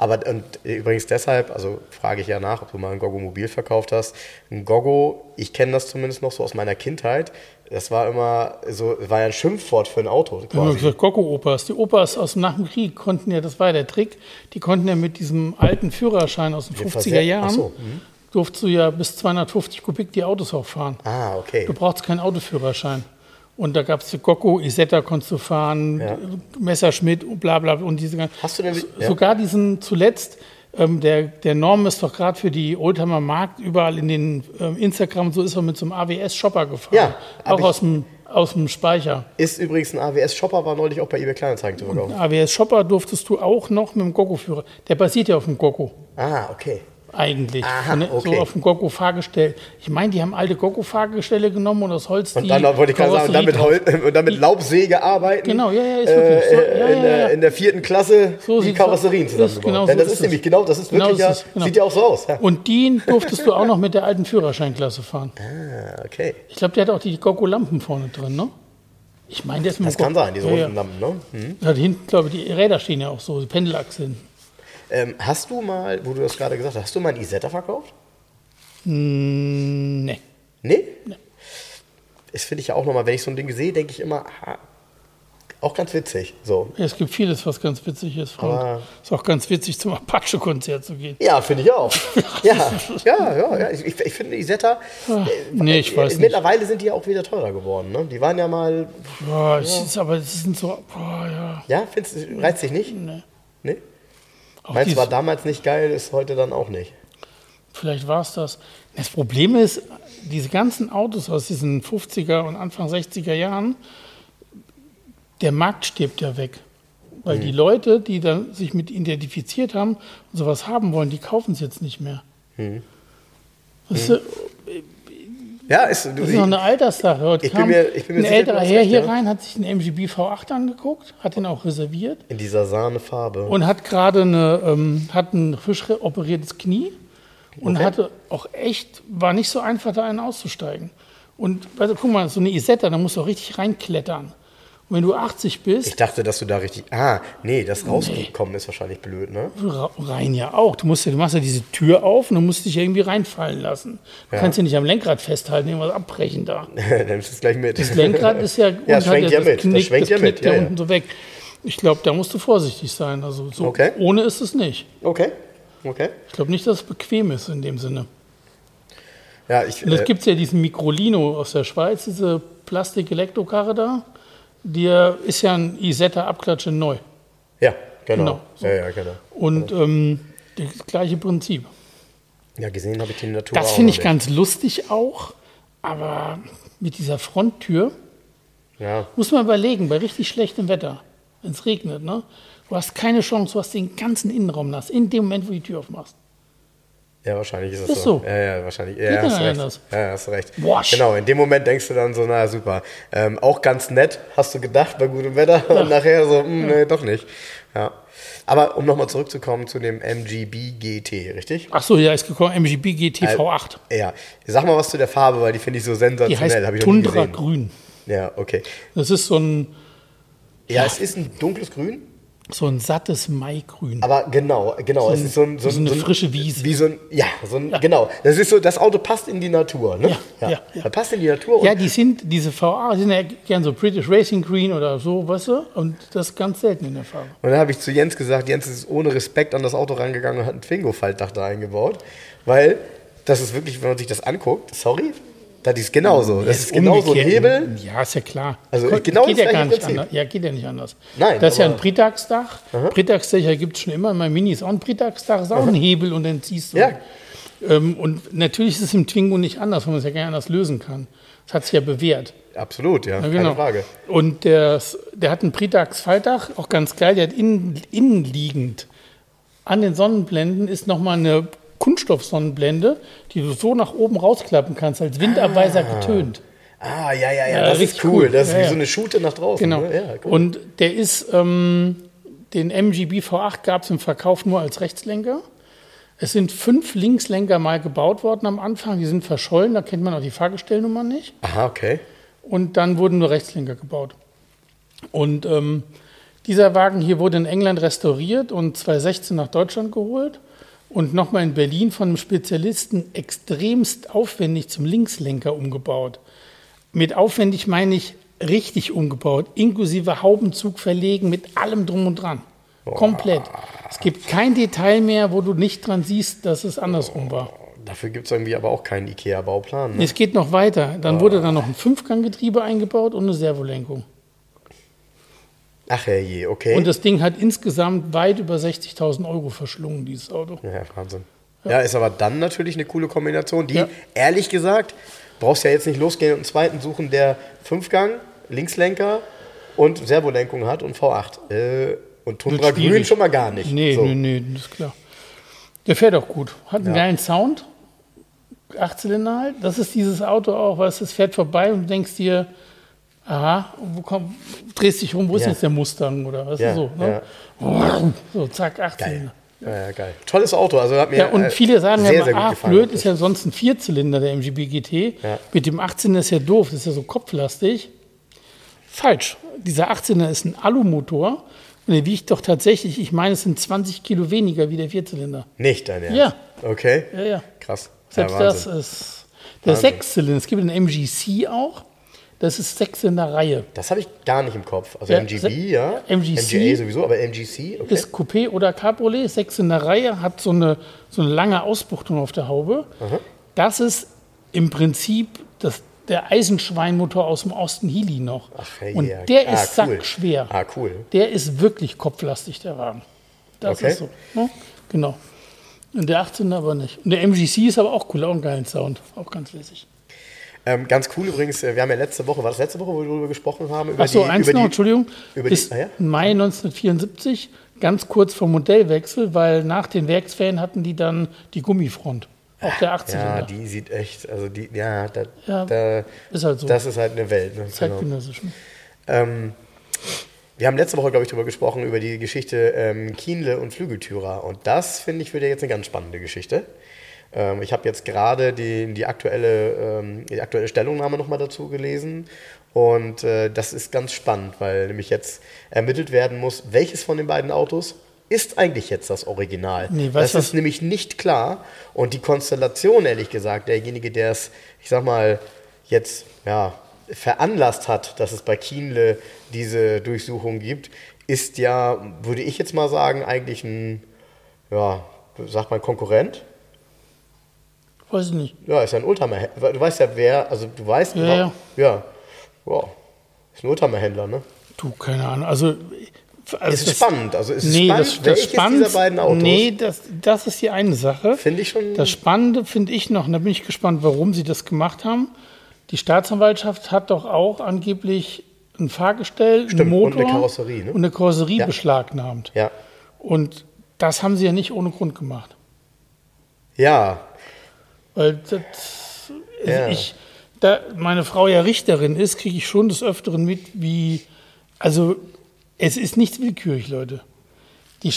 Aber und übrigens deshalb, also frage ich ja nach, ob du mal ein Gogo Mobil verkauft hast. Ein Gogo, ich kenne das zumindest noch so aus meiner Kindheit. Das war immer so, war ja ein Schimpfwort für ein Auto. Quasi. Gogo-Opas. Die Opas aus dem Nach dem Krieg konnten ja, das war ja der Trick, die konnten ja mit diesem alten Führerschein aus den 50er Jahren, so. mhm. durfst du ja bis 250 Kubik die Autos auch fahren. Ah, okay. Du brauchst keinen Autoführerschein. Und da gab es Gocco, Isetta konntest du fahren, ja. Messerschmidt, bla bla und diese ganzen. Hast du denn, ja. Sogar diesen zuletzt, ähm, der, der Norm ist doch gerade für die Oldtimer Markt überall in den ähm, Instagram, so ist er mit so einem AWS-Shopper gefahren. Ja, auch aus dem, aus dem Speicher. Ist übrigens ein AWS-Shopper, war neulich auch bei eBay Kleinanzeigen zu verkaufen. AWS-Shopper durftest du auch noch mit dem Gocco-Führer. Der basiert ja auf dem Gocco. Ah, okay eigentlich. Aha, okay. So auf dem Gokko-Fahrgestell. Ich meine, die haben alte Gokko-Fahrgestelle genommen und aus Holz Und dann wollte ich gerade sagen, und dann mit, Hol und dann mit Laubsäge arbeiten. Genau, ja, ja, ist wirklich so. Ja, in, der, in, der, vierten Klasse so die Karosserien zusammengebaut. Genau Denn das so ist, ist nämlich genau, das ist wirklich genau ja, genau. sieht ja auch so aus. Ja. Und den durftest du auch noch mit der alten Führerscheinklasse fahren. Ah, okay. Ich glaube, der hat auch die Gokko-Lampen vorne drin, ne? Ich meine, ist mit Das kann sein, diese runden Lampen, ne? Mhm. Ja, hinten, glaube ich, die Räder stehen ja auch so, die Pendelachsen. Ähm, hast du mal, wo du das gerade gesagt hast, hast du mal einen Isetta verkauft? Mm, nee. Nee? Nee. Das finde ich ja auch nochmal, wenn ich so ein Ding sehe, denke ich immer, ha, auch ganz witzig. So. Ja, es gibt vieles, was ganz witzig ist, Frank. ist auch ganz witzig, zum Apache-Konzert zu gehen. Ja, finde ich auch. ja, ja, ja, ja. Ich, ich finde Isetta. Ach, äh, nee, ich weiß äh, Mittlerweile sind die ja auch wieder teurer geworden. Ne? Die waren ja mal. Boah, ja. Ist, aber es sind so. Boah, ja. Ja, findest reizt dich nicht? Nee. Nee? Meins war damals nicht geil, ist heute dann auch nicht. Vielleicht war es das. Das Problem ist, diese ganzen Autos aus diesen 50er und Anfang 60er Jahren, der Markt stirbt ja weg. Weil mhm. die Leute, die dann sich mit identifiziert haben und sowas haben wollen, die kaufen es jetzt nicht mehr. Mhm. Das, mhm. Ja, ist, das ist noch eine Alterssache. Heute ich kam mir, ich ein älterer Herr hier rein, hat sich einen MGB V8 angeguckt, hat den auch reserviert. In dieser Sahnefarbe. Und hat gerade eine, ähm, hat ein frisch operiertes Knie und okay. hatte auch echt, war nicht so einfach, da einen auszusteigen. Und also, guck mal, so eine Isetta, da musst du auch richtig reinklettern. Und wenn du 80 bist. Ich dachte, dass du da richtig. Ah, nee, das rausgekommen nee. ist wahrscheinlich blöd, ne? Rein ja auch. Du, musst ja, du machst ja diese Tür auf und du musst dich irgendwie reinfallen lassen. Du ja. kannst ja nicht am Lenkrad festhalten, irgendwas abbrechen da. Dann nimmst du es gleich mit. Das Lenkrad ist ja. ja, schwenkt ja, mit. Knick, das schwenkt ja mit. Ja, unten so weg. Ich glaube, da musst du vorsichtig sein. Also so okay. ohne ist es nicht. Okay. Okay. Ich glaube nicht, dass es bequem ist in dem Sinne. Ja, ich, und es äh, gibt ja diesen Microlino aus der Schweiz, diese Plastik-Elektrokarre da. Der ist ja ein Isetta-Abklatsche neu. Ja, genau. genau so. ja, ja, genau. Und genau. Ähm, das gleiche Prinzip. Ja, gesehen habe ich die Natur. Das finde ich ganz lustig auch, aber mit dieser Fronttür ja. muss man überlegen, bei richtig schlechtem Wetter, wenn es regnet, ne? Du hast keine Chance, du hast den ganzen Innenraum nass, in dem Moment, wo du die Tür aufmachst. Ja, wahrscheinlich ist es ist so. so. Ja, ja, wahrscheinlich. Ja, ja, hast recht. ja, hast recht. Boah, genau, in dem Moment denkst du dann so, na super. Ähm, auch ganz nett, hast du gedacht, bei gutem Wetter ja. und nachher so, mh, hm, nee, doch nicht. Ja. Aber um nochmal zurückzukommen zu dem MGB GT, richtig? Ach so, ja, ist gekommen, MGB GT V8. ja, sag mal was zu der Farbe, weil die finde ich so sensationell. Die heißt ich Tundra Grün. Ja, okay. Das ist so ein... Ja, es ist ein dunkles Grün. So ein sattes Maigrün. Aber genau, genau. So es ist so, ein, so, so eine so ein, frische Wiese. Wie so ein, ja, so ein, ja. genau. Das ist so, das Auto passt in die Natur, ne? Ja, ja. ja, passt in die Natur. Ja, die sind, diese VA, die sind ja gern so British Racing Green oder so, weißt du? Und das ist ganz selten in der Farbe. Und dann habe ich zu Jens gesagt, Jens ist ohne Respekt an das Auto rangegangen und hat ein Twingo-Faltdach da eingebaut. Weil das ist wirklich, wenn man sich das anguckt, sorry, das ist genauso. Das ist genauso ein Hebel. Ja, ist ja klar. Also genau geht ja gar nicht anders. Ja, geht ja nicht anders. Nein. Das ist ja ein Pritax-Dach. Pritax-Dächer gibt es schon immer. Mein Mini ist auch ein Pritax-Dach, ist auch Aha. ein Hebel und dann ziehst du. Ja. Ähm, und natürlich ist es im Twingo nicht anders, weil man es ja gar nicht anders lösen kann. Das hat sich ja bewährt. Absolut, ja, ja genau. keine Frage. Und der, der hat ein Pritax-Faltdach, auch ganz geil, der hat innen, innenliegend an den Sonnenblenden ist nochmal eine Kunststoffsonnenblende, die du so nach oben rausklappen kannst, als Windabweiser ah. getönt. Ah, ja, ja, ja, das ist cool. Cool. Das ist ja, wie so eine Schute nach draußen. Genau. Ne? Ja, cool. Und der ist, ähm, den MGB V8 gab es im Verkauf nur als Rechtslenker. Es sind fünf Linkslenker mal gebaut worden am Anfang. Die sind verschollen, da kennt man auch die Fahrgestellnummer nicht. Aha, okay. Und dann wurden nur Rechtslenker gebaut. Und ähm, Dieser Wagen hier wurde in England restauriert und 2016 nach Deutschland geholt und nochmal in Berlin von einem Spezialisten extremst aufwendig zum Linkslenker umgebaut. Mit aufwendig meine ich richtig umgebaut, inklusive Haubenzug verlegen, mit allem drum und dran. Komplett. Es gibt kein Detail mehr, wo du nicht dran siehst, dass es andersrum war. Dafür gibt es irgendwie aber auch keinen IKEA-Bauplan. Ne? Es geht noch weiter. Dann wurde da noch ein Fünfganggetriebe eingebaut und eine Servolenkung. Ach je, okay. Und das Ding hat insgesamt weit über 60.000 Euro verschlungen, dieses Auto. Ja, Wahnsinn. Ja. ja. ist aber dann natürlich eine coole Kombination, die, ja. ehrlich gesagt, brauchst ja jetzt nicht losgehen und einen zweiten suchen, der Fünfgang, Linkslenker und Servolenkung hat und V8. Äh, und Tundra Grün schon mal gar nicht. Nee, so. nee, nee, das ist klar. Der fährt auch gut. Hat einen ja. geilen Sound. Achtzylinder halt. Das ist dieses Auto auch, was es fährt vorbei und du denkst dir, aha, wo komm, drehst dich rum, wo ist ja. jetzt der Mustang oder was ja, so, ne? ja. So, zack, 18. Ja, ja, geil. Tolles Auto. Also hat mir ja, und viele sagen sehr, ja immer, ach, blöd, ist ja sonst ein Vierzylinder, der MGB GT. Ja. Mit dem 18 ist ja doof, das ist ja so kopflastig. Falsch. Dieser 18er ist ein Alumotor und der wiegt doch tatsächlich, ich meine, es sind 20 Kilo weniger wie der Vierzylinder. Nicht dein Ernst? Ja. Okay. Ja, ja. Krass. Selbst das ist der. Sechszylinder. Es gibt einen MGC auch. Das ist Sechs in der Reihe. Das habe ich gar nicht im Kopf. Also ja, MGB, ja. MGC MGA sowieso, aber MGC, okay. Ist Coupé oder Cabriolet, Sechs in der Reihe, hat so eine, so eine lange Ausbuchtung auf der Haube. Aha. Das ist im Prinzip das, der Eisenschweinmotor aus dem Osten Hili noch. Ach, hey, und der ah, ist cool. sackschwer. Ah, cool. Der ist wirklich kopflastig, der Wagen. Das okay. ist so. Ne? Genau. Und der 18 aber nicht. Und der MGC ist aber auch cool, auch ein geiler Sound. Auch ganz lässig. Ähm, ganz cool übrigens, äh, wir haben ja letzte Woche, war das letzte Woche, wo wir darüber gesprochen haben? Über Achso, eins noch, die, Entschuldigung. Über ist die, ah ja? Mai 1974, ganz kurz vom Modellwechsel, weil nach den Werksferien hatten die dann die Gummifront. Auch der 18 Ja, die sieht echt, also die, ja, da, ja da, ist halt so. das ist halt eine Welt. Ne? Zeitgenössisch. Genau. Ähm, wir haben letzte Woche, glaube ich, darüber gesprochen, über die Geschichte ähm, Kienle und Flügeltürer. Und das, finde ich, wird ja jetzt eine ganz spannende Geschichte. Ähm, ich habe jetzt gerade die, die, aktuelle, ähm, die aktuelle Stellungnahme nochmal dazu gelesen. Und äh, das ist ganz spannend, weil nämlich jetzt ermittelt werden muss, welches von den beiden Autos ist eigentlich jetzt das Original? Nee, das ist nämlich nicht klar. Und die Konstellation, ehrlich gesagt, derjenige, der es, ich sag mal, jetzt ja, veranlasst hat, dass es bei Kienle diese Durchsuchung gibt, ist ja, würde ich jetzt mal sagen, eigentlich ein, ja, sagt man Konkurrent. Weiß ich nicht. Ja, ist ja ein Oldtimer-Händler. Du weißt ja, wer, also du weißt, ja, ja. ja. Wow. Ist ein Oldtimer-Händler, ne? Du, keine Ahnung. Also, also es ist das, spannend. Also ist nee, spannend, das, das spannend, dieser beiden Autos? Nee, das, das ist die eine Sache. Finde ich schon. Das Spannende finde ich noch, und da bin ich gespannt, warum sie das gemacht haben. Die Staatsanwaltschaft hat doch auch angeblich ein Fahrgestell, Stimmt, einen Motor und eine Karosserie, ne? und eine Karosserie ja. beschlagnahmt. Ja. Und das haben sie ja nicht ohne Grund gemacht. Ja, weil das, ja. ich, da meine Frau ja Richterin ist, kriege ich schon des Öfteren mit, wie, also es ist nichts willkürlich, Leute. Die,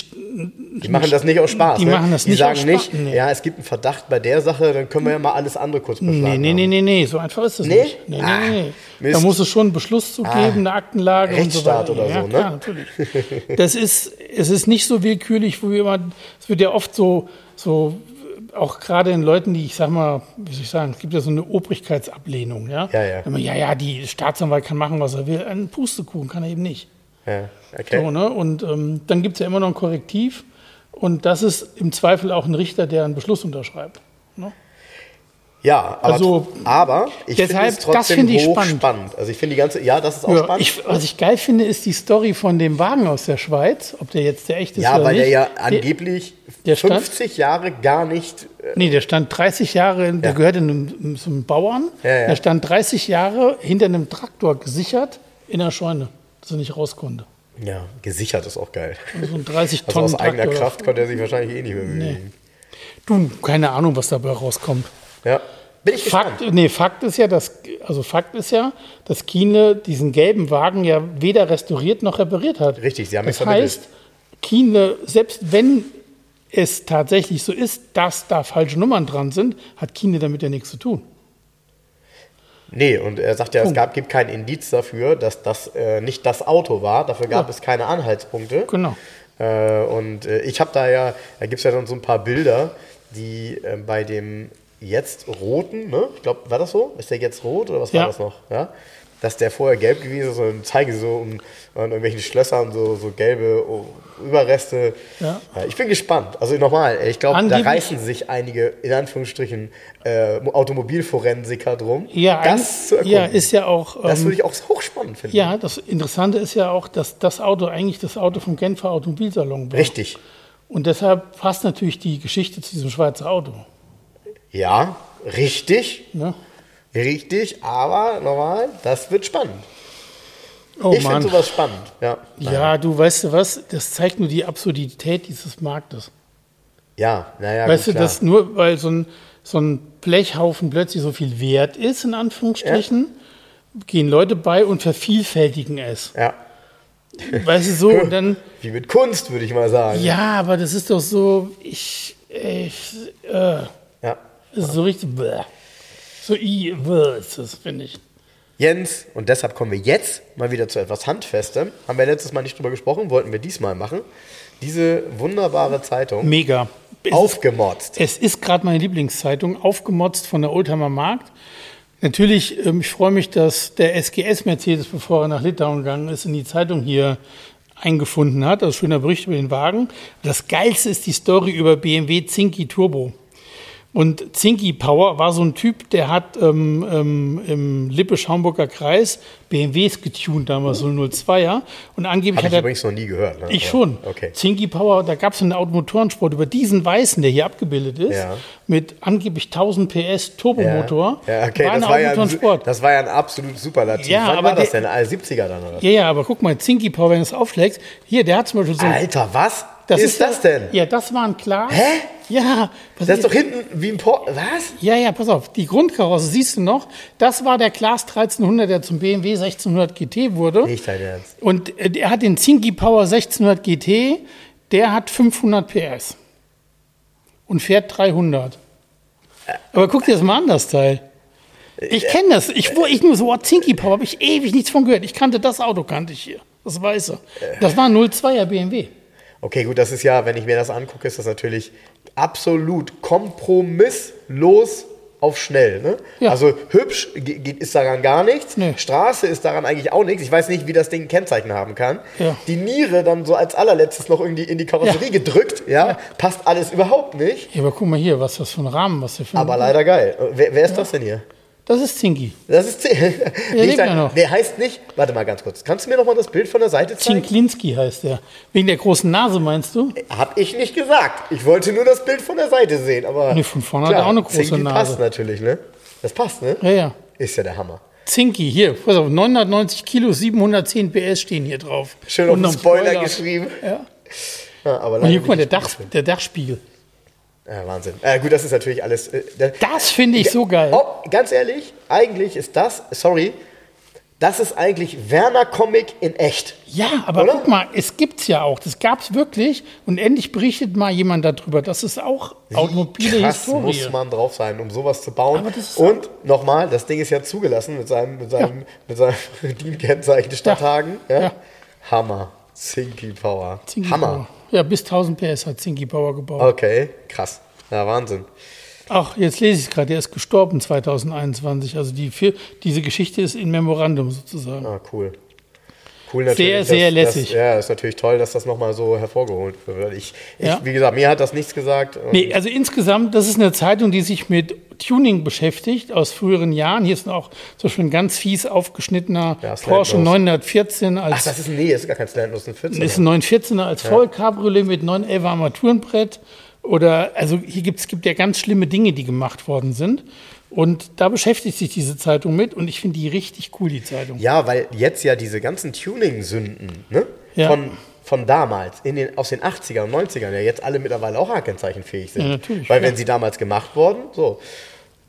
die machen das nicht aus Spaß. Die ne? machen das die nicht sagen aus nicht, nee. ja, es gibt einen Verdacht bei der Sache, dann können wir ja mal alles andere kurz beschlagen. Nee, nee, nee, nee, nee, so einfach ist das nee? nicht. Nee, ah, nee, nee. Da muss es schon einen Beschluss zu ah, geben, eine Aktenlage Rechtsstaat und so weiter. oder ja, so, ne? Ja, natürlich. das ist, es ist nicht so willkürlich, wo jemand, es wird ja oft so, so auch gerade in Leuten, die ich sag mal, wie soll ich sagen, es gibt ja so eine Obrigkeitsablehnung, ja. Ja, ja. Man, ja, ja, die Staatsanwalt kann machen, was er will. Einen Pustekuchen kann er eben nicht. Ja, okay. So, ne? Und ähm, dann gibt es ja immer noch ein Korrektiv. Und das ist im Zweifel auch ein Richter, der einen Beschluss unterschreibt. Ja, aber, also, aber ich finde es trotzdem find ich spannend. spannend. Also ich finde die ganze, ja, das ist auch ja, spannend. Ich, was ich geil finde, ist die Story von dem Wagen aus der Schweiz, ob der jetzt der echte ist ja, oder nicht. Ja, weil der ja angeblich der 50 stand, Jahre gar nicht... Äh, nee, der stand 30 Jahre, der ja. gehört einem, so einem Bauern, ja, der stand 30 Jahre hinter einem Traktor gesichert in der Scheune, dass er nicht raus konnte. Ja, gesichert ist auch geil. So ein 30 Tonnen also aus eigener Kraft konnte er sich wahrscheinlich eh nicht mehr bewegen. Nee. Du, keine Ahnung, was dabei rauskommt. Ja. Bin ich Fakt, nee, Fakt ist ja, dass, also Fakt ist ja, dass Kiene diesen gelben Wagen ja weder restauriert noch repariert hat. Richtig, sie haben Das heißt, Kiene, selbst wenn es tatsächlich so ist, dass da falsche Nummern dran sind, hat Kiene damit ja nichts zu tun. Nee, und er sagt ja, es gab, gibt kein Indiz dafür, dass das äh, nicht das Auto war. Dafür gab Ja. es keine Anhaltspunkte. Genau. Äh, und äh, ich habe da ja, da gibt es ja dann so ein paar Bilder, die äh, bei dem jetzt roten, ne? Ich glaube, war das so? Ist der jetzt rot oder was war Ja. das noch? Ja? Dass der vorher gelb gewesen ist und zeigen sie so um, an irgendwelchen Schlössern so, so gelbe Überreste. Ja. ich bin gespannt. Also nochmal, ich glaube, da reißen sich einige, in Anführungsstrichen, äh, Automobilforensiker drum, Ja, das zu erkunden. ja, ist ja auch. das ähm, würde ich auch hochspannend finden. ja, das Interessante ist ja auch, dass das Auto eigentlich das Auto vom Genfer Automobilsalon war. Richtig. Und deshalb passt natürlich die Geschichte zu diesem Schweizer Auto. Ja, richtig. Ne? Richtig, aber nochmal, das wird spannend. Oh ich finde sowas spannend. Ja, Ja, du weißt du was? Das zeigt nur die Absurdität dieses Marktes. ja naja, weißt gut, du, dass nur weil so ein, so ein Blechhaufen plötzlich so viel wert ist, in Anführungsstrichen, gehen Leute bei und vervielfältigen es. Ja, Weißt du so? Und dann, wie mit Kunst, würde ich mal sagen. ja, aber das ist doch so, ich, ich äh, Ja. Das ist so richtig, bäh. so i, bäh ist das, finde ich. Jens, und deshalb kommen wir jetzt mal wieder zu etwas Handfestem. Haben wir letztes Mal nicht drüber gesprochen, wollten wir diesmal machen. Diese wunderbare Zeitung Mega. Es aufgemotzt. Es ist gerade meine Lieblingszeitung, aufgemotzt von der Oldtimer Markt. Natürlich, ähm, ich freue mich, dass der SGS-Mercedes, bevor er nach Litauen gegangen ist, in die Zeitung hier eingefunden hat. Also schöner Bericht über den Wagen. Das Geilste ist die Story über BMW Zinky Turbo. Und Zinky Power war so ein Typ, der hat ähm, ähm, im Lippe-Schaumburger Kreis BMWs getuned, damals so 02er. Und angeblich Habe hat ich er übrigens noch nie gehört. Ne? ich Aber- schon. Okay. Zinky Power, da gab es einen Automotorensport über diesen Weißen, der hier abgebildet ist, Ja. mit angeblich 1000 PS Turbomotor. Ja, okay, war das war, ja ein, Automotorensport. das war ja ein absolut Superlativ. Ja, Wann aber war das der- denn? All 70er dann oder? Ja, ja, aber guck mal, Zinky Power, wenn du es aufschlägst, hier, der hat zum Beispiel so. Alter, was das ist, das denn? Ja, das war ein klar. Hä? Ja, Das ist doch hinten wie ein Port. Was? Ja, ja, pass auf, die Grundkarosse siehst du noch. Das war der Class 1300, der zum BMW 1600 GT wurde. Nicht dein Ernst. Und äh, er hat den Zinky Power 1600 GT, der hat 500 PS und fährt 300. Aber guck dir das mal an, das Teil. Ich kenne das. Ich, wo ich nur so, oh, Zinky Power, habe ich ewig nichts von gehört. Ich kannte das Auto, kannte ich hier. Das Weiße. Das war ein 02er BMW. Okay, gut, das ist ja, wenn ich mir das angucke, ist das natürlich absolut kompromisslos auf schnell. Ne? Ja. Also hübsch ist daran gar nichts. Nee. Straße ist daran eigentlich auch nichts. Ich weiß nicht, wie das Ding ein Kennzeichen haben kann. Ja. Die Niere dann so als allerletztes noch irgendwie in die Karosserie Ja. gedrückt. Ja? Passt alles überhaupt nicht. Ja, aber guck mal hier, was das für ein Rahmen, was der für ein- Aber leider geil. Wer, wer ist das denn hier? Das ist Zinky. Das ist lebt ja noch. nee, heißt nicht. Warte mal ganz kurz. Kannst du mir noch mal das Bild von der Seite zeigen? Zinklinski heißt der. Wegen der großen Nase, meinst du? Hab ich nicht gesagt. Ich wollte nur das Bild von der Seite sehen, aber. Nee, von vorne hat er auch eine große Zinky Nase. passt natürlich, ne? Das passt, ne? Ja, ja. Ist ja der Hammer. Zinky, hier, pass auf, 990 Kilo, 710 PS stehen hier drauf. Schön auf Und den ein Spoiler, geschrieben. Ja. Ja, aber Und hier, guck mal, der, Dach, der Dachspiegel. Ja, Wahnsinn. Äh, gut, das ist natürlich alles. Äh, Das finde ich so geil. Oh, ganz ehrlich, eigentlich ist das, sorry, das ist eigentlich Werner Comic in echt. Ja, aber Oder? guck mal, es gibt's ja auch. Das gab's wirklich. Und endlich berichtet mal jemand darüber. Das ist auch automobile Krass Historie. muss man drauf sein, um sowas zu bauen. Und nochmal, das Ding ist ja zugelassen mit seinem, mit seinem, mit seinem DIN-Kennzeichen Stadthagen. Ja. Ja. Hammer. Zinky Power. Zinky Hammer. Power. Ja, bis 1000 PS hat Zinky Power gebaut. Okay, krass. Ja, Wahnsinn. Ach, jetzt lese ich es gerade. Der ist gestorben 2021. Also die, diese Geschichte ist in Memorandum sozusagen. Ah, cool. Cool natürlich. Sehr, dass- sehr dass- lässig. ja, ist natürlich toll, dass das nochmal so hervorgeholt wird. Ich, ich, Ja. wie gesagt, mir hat das nichts gesagt. Nee, also insgesamt, das ist eine Zeitung, die sich mit Tuning beschäftigt aus früheren Jahren. Hier ist auch zum Beispiel ein ganz fies aufgeschnittener Ja. Porsche 914 als Ach, das ist, nee, ist gar kein Slandlos, ein 14. ist ein 914er als Vollcabriolet mit 911 Armaturenbrett. Oder, also hier gibt's, gibt ja ganz schlimme Dinge, die gemacht worden sind. Und da beschäftigt sich diese Zeitung mit und ich finde die richtig cool, die Zeitung. Ja, weil jetzt ja diese ganzen Tuning-Sünden ne? Ja. von, von damals, in den, aus den 80er und 90ern, ja jetzt alle mittlerweile auch A-Kennzeichenfähig sind. Ja, natürlich, Weil klar. wenn sie damals gemacht wurden, so.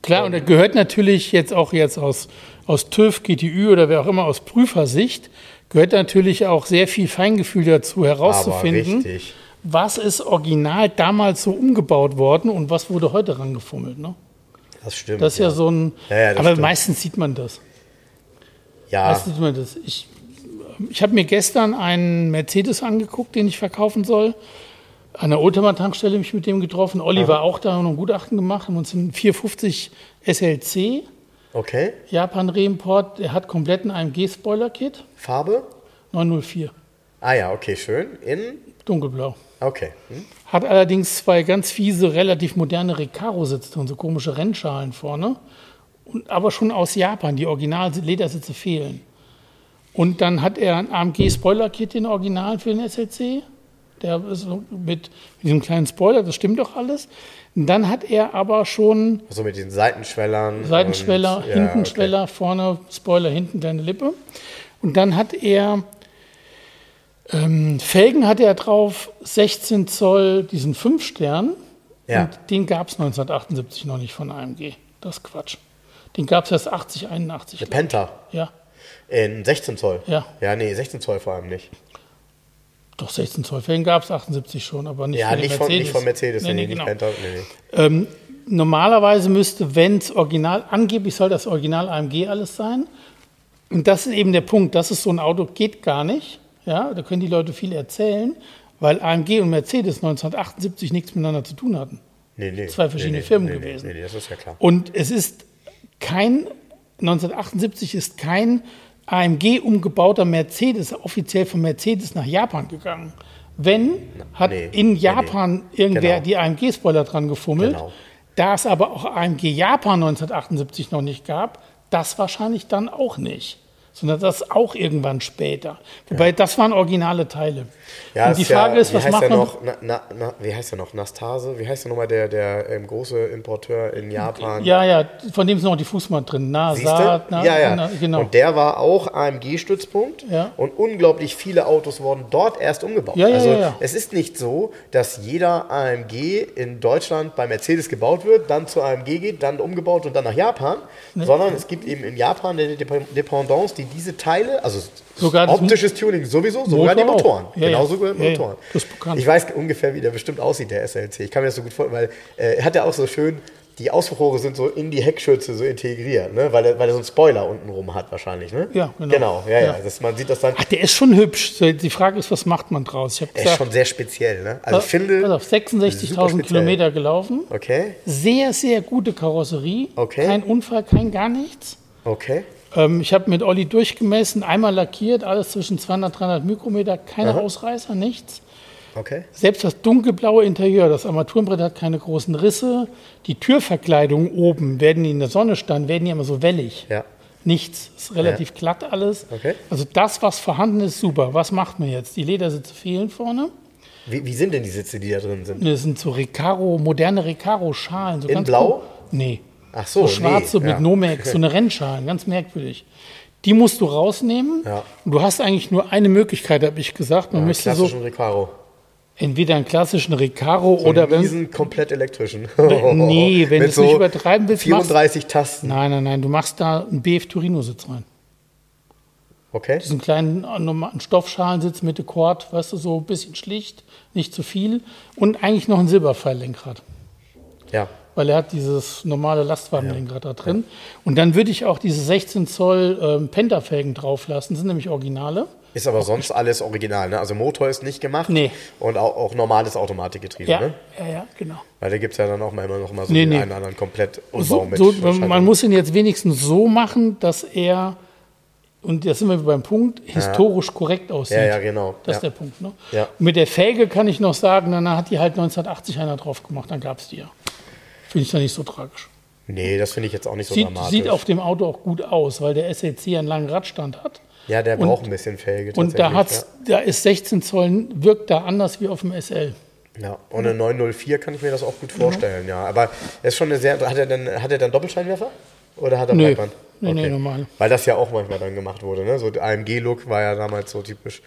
Klar, und da gehört natürlich jetzt auch jetzt aus, aus TÜV, GTÜ oder wer auch immer aus Prüfersicht, gehört natürlich auch sehr viel Feingefühl dazu herauszufinden, was ist original damals so umgebaut worden und was wurde heute rangefummelt. Ne? Das stimmt. Das ist ja, so ein. Ja, ja, aber stimmt. meistens sieht man das. Ja, Meistens sieht man das. Ich, ich habe mir gestern einen Mercedes angeguckt, den ich verkaufen soll. An der Oldtimer-Tankstelle mich mit dem getroffen. Olli war auch da und ein Gutachten gemacht. Haben uns einen 450 SLC okay. Japan Reimport. Der hat komplett ein AMG-Spoiler-Kit. Farbe? 904. Ah ja, okay, schön. In? Dunkelblau. Okay. Hm? Hat allerdings zwei ganz fiese, relativ moderne Recaro-Sitze drin, so komische Rennschalen vorne. Und, aber schon aus Japan, die Original-Ledersitze fehlen. Und dann hat er ein AMG-Spoiler-Kit, den Original für den SLC. Der ist so mit, mit diesem kleinen Spoiler, das stimmt doch alles. Und dann hat er aber schon Also mit den Seitenschwellern. Seitenschweller, und- ja, Hintenschweller, vorne Spoiler, hinten kleine Lippe. Und dann hat er ähm, Felgen hat er drauf, 16 Zoll, diesen 5 Stern. Ja. Und den gab es 1978 noch nicht von AMG. Das ist Quatsch. Den gab es erst 80, 81. Okay. Penta. Ja, In 16 Zoll. Ja. Ja, nee, 16 Zoll vor allem nicht. doch 16 Zoll Felgen gab es 78 schon, aber nicht Ja, den nicht von, Mercedes. nicht von Mercedes. Nee, nee, genau. Penta. Nee, nee. Ähm, normalerweise müsste, wenn es original, angeblich soll das Original AMG alles sein. Und das ist eben der Punkt, das ist so ein Auto, geht gar nicht. Ja, da können die Leute viel erzählen, weil AMG und Mercedes 1978 nichts miteinander zu tun hatten. Nee, nee. Zwei verschiedene nee, nee, Firmen nee, gewesen. Nee, nee, das ist ja klar. Und es ist kein, 1978 ist kein AMG umgebauter Mercedes offiziell von Mercedes nach Japan gegangen. Wenn, hat nee, in nee, Japan irgendwer Genau. die AMG-Spoiler dran gefummelt. Genau. Da es aber auch AMG Japan 1978 noch nicht gab, das wahrscheinlich dann auch nicht. Sondern das auch irgendwann später. Wobei, das waren originale Teile. Ja, Und die Frage ja, ist, wie was heißt macht man? noch? Na, na, na, wie heißt der noch? Nastase? Wie heißt der nochmal der, der ähm, große Importeur in Japan? Ja, ja, von dem ist noch die Fußmatte drin. Na? Saat, na, ja, ja. na, genau. Und der war auch AMG-Stützpunkt Ja. und unglaublich viele Autos wurden dort erst umgebaut. Ja, ja, also ja, ja. es ist nicht so, dass jeder AMG in Deutschland bei Mercedes gebaut wird, dann zu AMG geht, dann umgebaut und dann nach Japan, sondern es gibt eben in Japan eine Dep- Dependance, die diese Teile, also Sogar optisches Tuning sowieso, sogar die Motor auch. Motoren, Ja, ja. genauso Ja, ja. Motoren. Bekannt. Ich weiß ungefähr, wie der bestimmt aussieht, der SLC. Ich kann mir das so gut vorstellen, weil äh, er hat ja auch so schön, die Auspuchrohre sind so in die Heckschürze so integriert, ne? weil, er, weil er so einen Spoiler unten rum hat wahrscheinlich. Ne? Ja, genau. Genau, ja, ja. Ja. Das, man sieht das dann, Ach, der ist schon hübsch. Die Frage ist, was macht man draus? Ich habe er ist schon sehr speziell. Ne? Also ich finde, pass auf, super 66.000 speziell. Kilometer gelaufen. okay, Sehr, sehr gute Karosserie. Okay. Kein Unfall, kein gar nichts. okay, Ähm, ich habe mit Olli durchgemessen, einmal lackiert, alles zwischen 200 300 Mikrometer, keine Ausreißer, nichts. okay. Selbst das dunkelblaue Interieur, das Armaturenbrett hat keine großen Risse. Die Türverkleidungen oben, werden die in der Sonne standen, werden die immer so wellig. Ja. Nichts, ist relativ glatt alles. Okay. Also das, was vorhanden ist, super. Was macht man jetzt? Die Ledersitze fehlen vorne. Wie, wie sind denn die Sitze, die da drin sind? Das sind so Recaro, moderne Recaro-Schalen. So In ganz Blau? cool. Nee. Ach so, So schwarze nee, mit ja. Nomex, so eine Rennschalen, ganz merkwürdig. Die musst du rausnehmen. Ja. Und du hast eigentlich nur eine Möglichkeit, habe ich gesagt. Man Ja, müsste so klassischen Recaro. entweder einen klassischen Recaro oder wenn. Diesen komplett elektrischen. Nee, wenn du es nicht übertreiben willst, machst- 34 Tasten. Nein, nein, nein, du machst da einen BF Torino-Sitz rein. Okay. Diesen kleinen normalen Stoffschalensitz mit Akkord, weißt du, so ein bisschen schlicht, nicht zu viel. Und eigentlich noch ein Silberpfeillenkrad. Ja. Weil er hat dieses normale Lastwagenlenkrad da drin. Und dann würde ich auch diese 16 Zoll ähm, Pentafelgen drauf lassen, sind nämlich Originale. Ist aber sonst alles original, ne? Also Motor ist nicht gemacht Nee. und auch, auch normales Automatikgetriebe, Ja, ne? ja, ja, genau. Weil da gibt es ja dann auch mal immer noch mal so Nee, den nee. einen oder anderen komplett Umbau So, mit so, man muss ihn jetzt wenigstens so machen, dass er, und da sind wir beim Punkt, historisch korrekt aussieht. Ja, ja, genau. Das ja. ist der Punkt. Ne? Ja. Und mit der Felge kann ich noch sagen, dann hat die halt 1980 einer drauf gemacht, dann gab es die ja. Finde ich ja nicht so tragisch. Nee, das finde ich jetzt auch nicht so Sieht, dramatisch. sieht auf dem Auto auch gut aus, weil der SLC einen langen Radstand hat. ja, der und- braucht ein bisschen Felge Und da, hat's, da ist 16 Zoll, wirkt da anders wie auf dem SL. Ja. ja. Und eine 904 kann ich mir das auch gut vorstellen, ja. Aber er ist schon eine sehr. Hat er denn, hat er dann Doppelscheinwerfer? Oder hat er Nö. Breitband? Nee, nee, normal. Weil das ja auch manchmal dann gemacht wurde, ne? So AMG-Look war ja damals so typisch.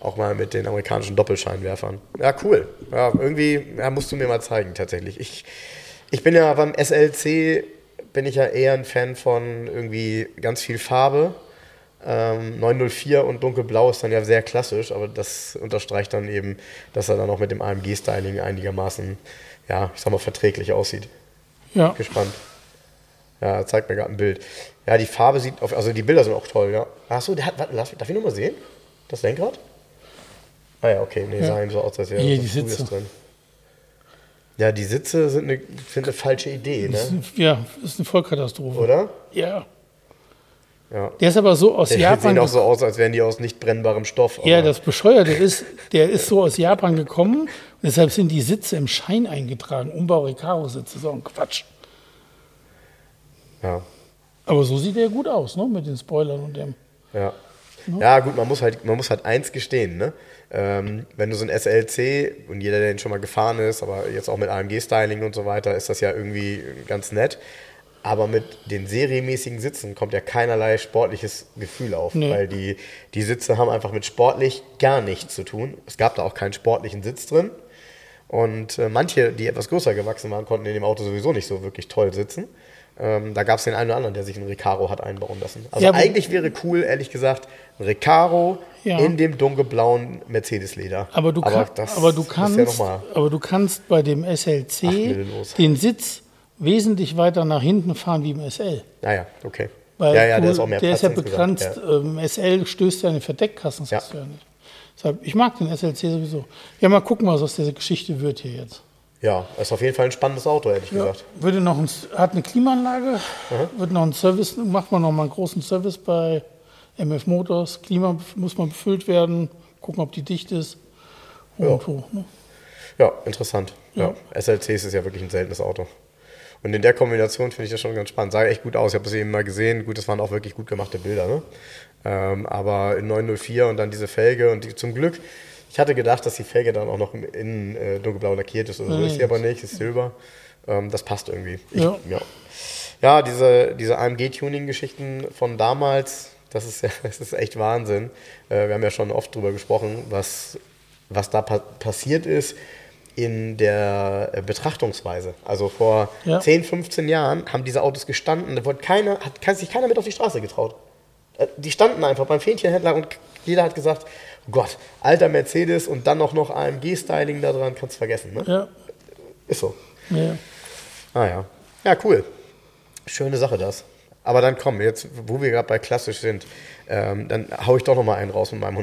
Auch mal mit den amerikanischen Doppelscheinwerfern. Ja, cool. Ja, irgendwie ja, musst du mir mal zeigen, tatsächlich. Ich, ich bin ja beim SLC, bin ich ja eher ein Fan von irgendwie ganz viel Farbe. Ähm, 904 und dunkelblau ist dann ja sehr klassisch, aber das unterstreicht dann eben, dass er dann auch mit dem AMG-Styling einigermaßen, ja, ich sag mal, verträglich aussieht. Ja. Gespannt. Ja, zeigt mir gerade ein Bild. Ja, die Farbe sieht, auf, also die Bilder sind auch toll, ja. Achso, der hat, warte, lass, darf ich nochmal sehen? Das Lenkrad? Ah ja, okay, nee, Ja. sah ihm so aus, als wäre Frühes Sitze. drin. Ja, die Sitze sind eine, sind eine falsche Idee, ne? ist, ja, das ist eine Vollkatastrophe. Oder? Ja. Ja. Der ist aber so aus Die Japan. sehen auch so aus, als wären die aus nicht brennbarem Stoff. Ja, das Bescheuerte ist, der ist so aus Japan gekommen und deshalb sind die Sitze im Schein eingetragen. Umbau Recaro-Sitze, so ein Quatsch. ja. Aber so sieht er gut aus, ne? Mit den Spoilern und dem. Ja. Ja, gut, man muss halt, man muss halt eins gestehen, ne? Ähm, wenn du so ein SLC und jeder, der den schon mal gefahren ist, aber jetzt auch mit AMG-Styling und so weiter, ist das ja irgendwie ganz nett. Aber mit den serienmäßigen Sitzen kommt ja keinerlei sportliches Gefühl auf, Nee. weil die, die Sitze haben einfach mit sportlich gar nichts zu tun. Es gab da auch keinen sportlichen Sitz drin. Und äh, manche, die etwas größer gewachsen waren, konnten in dem Auto sowieso nicht so wirklich toll sitzen. Ähm, da gab es den einen oder anderen, der sich einen Recaro hat einbauen lassen. Also Ja, aber- eigentlich wäre cool, ehrlich gesagt, ein Recaro Ja. in dem dunkelblauen Mercedes-Leder. Aber du, kann, das aber du kannst, ja aber du kannst bei dem SLC den Sitz wesentlich weiter nach hinten fahren wie im SL. naja, okay. Weil ja, ja, der ist auch mehr der Platz ist ja begrenzt. Ähm, SL stößt ja in den Verdeckkasten, das Ja. ja nicht. Deshalb, ich mag den SLC sowieso. Ja, mal gucken, was aus dieser Geschichte wird hier jetzt. Ja, ist auf jeden Fall ein spannendes Auto, ehrlich Ja, gesagt. würde noch ein, hat eine Klimaanlage, wird noch ein Service, macht man noch mal einen großen Service bei MF Motors. Klima muss mal befüllt werden, gucken, ob die dicht ist. Und so, ne? Ja, interessant. Ja. Ja. SLCs ist ja wirklich ein seltenes Auto. Und in der Kombination finde ich das schon ganz spannend. Sah echt gut aus. Ich habe das eben mal gesehen. Gut, das waren auch wirklich gut gemachte Bilder. Ne? Ähm, aber in 904 und dann diese Felge und die, zum Glück, ich hatte gedacht, dass die Felge dann auch noch im Innen äh, dunkelblau lackiert ist. Oder so Nee. ist sie aber nicht, ist Silber. Ähm, das passt irgendwie. Ich, Ja. ja. ja, diese, diese AMG-Tuning-Geschichten von damals, das ist, ja, das ist echt Wahnsinn. Äh, wir haben ja schon oft drüber gesprochen, was, was da pa passiert ist in der äh, Betrachtungsweise. Also vor Ja. 10, 15 Jahren haben diese Autos gestanden, da wurde keiner, hat sich keiner mit auf die Straße getraut. Äh, Die standen einfach beim Fähnchenhändler und jeder hat gesagt, Gott, alter Mercedes und dann auch noch AMG-Styling da dran, kannst vergessen. Ne? Ja, Ist so. ja. Ah ja. Ja, cool. Schöne Sache das. Aber dann komm, jetzt, wo wir gerade bei klassisch sind, ähm, dann hau ich doch noch mal einen raus mit meinem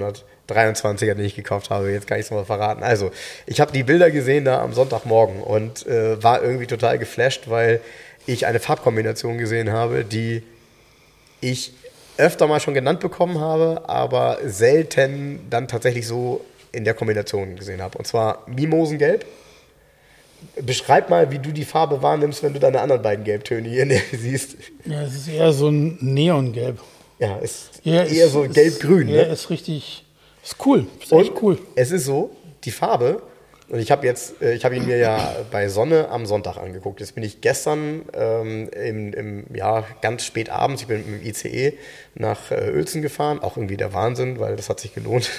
123er, den ich gekauft habe. Jetzt kann ich es mal verraten. Also, ich habe die Bilder gesehen da am Sonntagmorgen und äh, war irgendwie total geflasht, weil ich eine Farbkombination gesehen habe, die ich öfter mal schon genannt bekommen habe, aber selten dann tatsächlich so in der Kombination gesehen habe. Und zwar Mimosengelb. Beschreib mal, wie du die Farbe wahrnimmst, wenn du deine anderen beiden Gelbtöne hier ne- siehst. ja, es ist eher so ein Neongelb. Ja, ist Ja, eher ist- so gelb-grün. Ja, Ne? ist richtig, ist cool, ist Und echt cool. Es ist so, die Farbe, und ich habe jetzt, äh, ich habe ihn mir ja bei Sonne am Sonntag angeguckt. Jetzt bin ich gestern ähm, im, im, ja, ganz spät abends, ich bin mit dem ICE nach äh, Uelzen gefahren. Auch irgendwie der Wahnsinn, weil das hat sich gelohnt.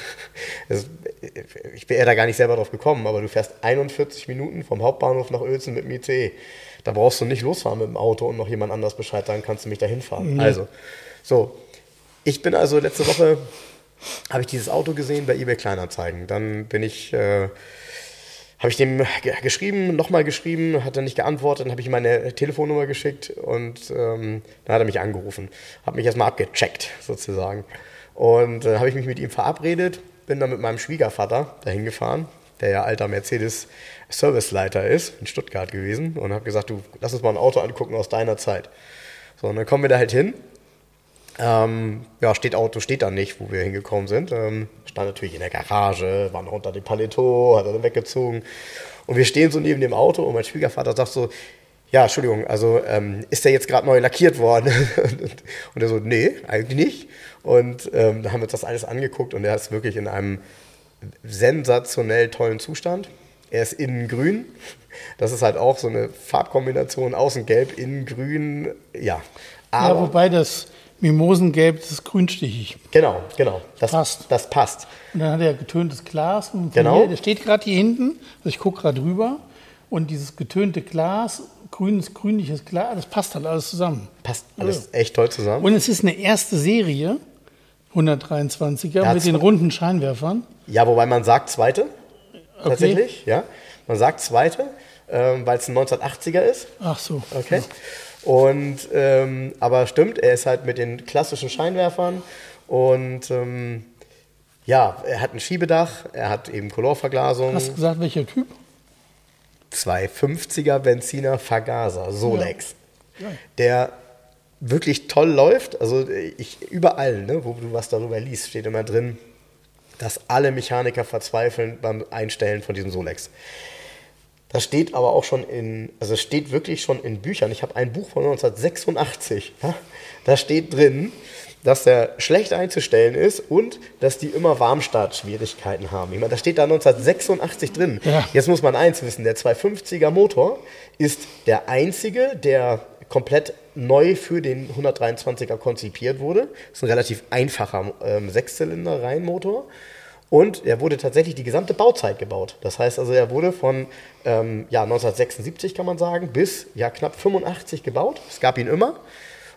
Es, ich wäre da gar nicht selber drauf gekommen, aber du fährst 41 Minuten vom Hauptbahnhof nach Uelzen mit dem ICE. Da brauchst du nicht losfahren mit dem Auto und noch jemand anders Bescheid sagen, kannst du mich da hinfahren. Also, so. Ich bin also letzte Woche habe ich dieses Auto gesehen bei eBay Kleinanzeigen. Dann bin ich, äh, habe ich dem ge- geschrieben, nochmal geschrieben, hat er nicht geantwortet, dann habe ich ihm meine Telefonnummer geschickt und ähm, dann hat er mich angerufen, hat mich erstmal abgecheckt sozusagen. Und dann habe ich mich mit ihm verabredet, bin dann mit meinem Schwiegervater dahin gefahren, der ja alter Mercedes Serviceleiter ist, in Stuttgart gewesen und habe gesagt, du lass uns mal ein Auto angucken aus deiner Zeit. So, und dann kommen wir da halt hin ähm, ja, steht Auto, steht da nicht, wo wir hingekommen sind. Ähm, stand natürlich in der Garage, war noch unter dem Paletot, hat er dann weggezogen. Und wir stehen so neben dem Auto und mein Schwiegervater sagt so, ja, Entschuldigung, also ähm, ist der jetzt gerade neu lackiert worden? und, er so, nee, eigentlich nicht. Und ähm, da haben wir uns das alles angeguckt und er ist wirklich in einem sensationell tollen Zustand. Er ist innen grün. Das ist halt auch so eine Farbkombination, außen gelb, innen grün, ja. Ja, Aber wobei das Mimosengelb, das ist grünstichig. Genau, genau. Das Passt. Das passt. Und dann hat er getöntes Glas. Und Genau. Hier, der steht gerade hier hinten. Also ich gucke gerade rüber. Und dieses getönte Glas, grünes, grünliches Glas, das passt halt alles zusammen. Passt alles echt toll zusammen. Und es ist eine erste Serie, 123er, Ja, mit den runden Scheinwerfern. Ja, wobei man sagt zweite, tatsächlich. Ja, man sagt zweite. ähm, weil es ein 1980er ist. Ach so. Okay. Und ähm, aber stimmt, er ist halt mit den klassischen Scheinwerfern und ähm, ja, er hat ein Schiebedach, er hat eben Colorverglasung. Hast du gesagt, welcher Typ? 250er Benziner Vergaser, Solex. Ja. Der wirklich toll läuft. Also ich überall, ne, wo du was darüber liest, steht immer drin, dass alle Mechaniker verzweifeln beim Einstellen von diesem Solex. Das steht aber auch schon in, also steht wirklich schon in Büchern. Ich habe ein Buch von 1986. Ja? Da steht drin, dass der schlecht einzustellen ist und dass die immer Warmstartschwierigkeiten haben. Ich meine, da steht da 1986 drin. Ja. Jetzt muss man eins wissen, der 250er Motor ist der einzige, der komplett neu für den 123er konzipiert wurde. Das ist ein relativ einfacher ähm, Sechszylinder-Reihenmotor. Und er wurde tatsächlich die gesamte Bauzeit gebaut. Das heißt also, er wurde von ähm, ja, 1976, kann man sagen, bis ja, knapp 85 gebaut. Es gab ihn immer.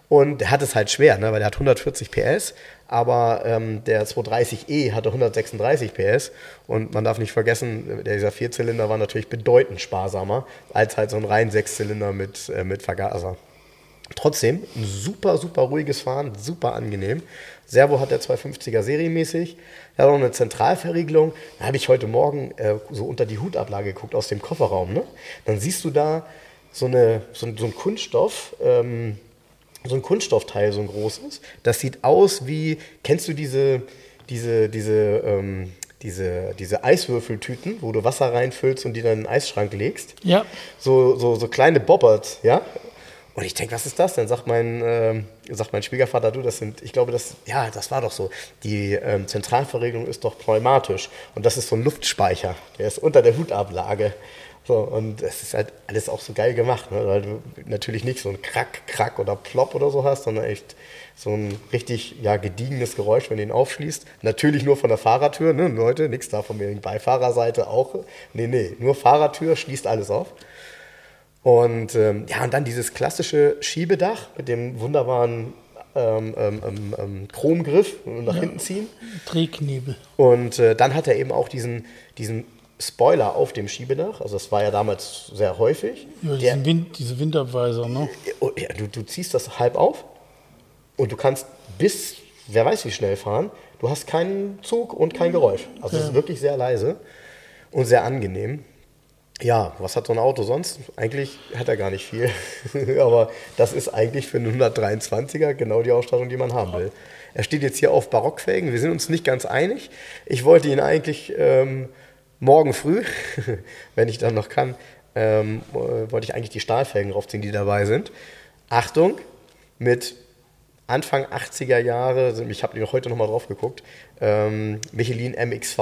Und er hat es halt schwer, ne, weil er hat 140 PS, aber ähm, der 230e hatte 136 PS. Und man darf nicht vergessen, dieser Vierzylinder war natürlich bedeutend sparsamer als halt so ein rein Sechszylinder mit, äh, mit Vergaser. Trotzdem ein super, super ruhiges Fahren, super angenehm. Servo hat der 250er serienmäßig. Er hat auch eine Zentralverriegelung. Da habe ich heute Morgen äh, so unter die Hutablage geguckt aus dem Kofferraum. Ne? Dann siehst du da so, eine, so, ein, so ein Kunststoff, ähm, so ein Kunststoffteil, so ein großes. Das sieht aus wie, kennst du diese, diese, diese, ähm, diese, diese Eiswürfeltüten, wo du Wasser reinfüllst und die dann in den Eisschrank legst? Ja. So, so, so kleine Bobbert, ja? Und ich denke, was ist das? Dann sagt mein, ähm, sagt mein Schwiegervater, du, das sind, ich glaube, das, ja, das war doch so. Die ähm, Zentralverriegelung ist doch pneumatisch. Und das ist so ein Luftspeicher. Der ist unter der Hutablage. So, und es ist halt alles auch so geil gemacht, ne? weil du natürlich nicht so ein Krack, Krack oder Plopp oder so hast, sondern echt so ein richtig ja, gediegenes Geräusch, wenn du ihn aufschließt. Natürlich nur von der Fahrertür, ne? Leute, nichts da von mir, Beifahrerseite auch. Nee, nee, nur Fahrertür schließt alles auf. Und ähm, ja, und dann dieses klassische Schiebedach mit dem wunderbaren ähm, ähm, ähm, ähm Chromgriff nach ja. hinten ziehen. Drehknebel. Und äh, dann hat er eben auch diesen, diesen Spoiler auf dem Schiebedach. Also das war ja damals sehr häufig. Ja, Der, Wind, diese Windabweiser, ne? Oh, ja, du, du ziehst das halb auf und du kannst bis, wer weiß wie schnell fahren. Du hast keinen Zug und kein Geräusch. Also es ist wirklich sehr leise und sehr angenehm. Ja, was hat so ein Auto sonst? Eigentlich hat er gar nicht viel. Aber das ist eigentlich für einen 123er genau die Ausstattung, die man haben will. Er steht jetzt hier auf Barockfelgen. Wir sind uns nicht ganz einig. Ich wollte ihn eigentlich ähm, morgen früh, wenn ich dann noch kann, ähm, äh, wollte ich eigentlich die Stahlfelgen draufziehen, die dabei sind. Achtung, mit Anfang 80er Jahre, ich habe heute nochmal drauf geguckt, ähm, Michelin MXV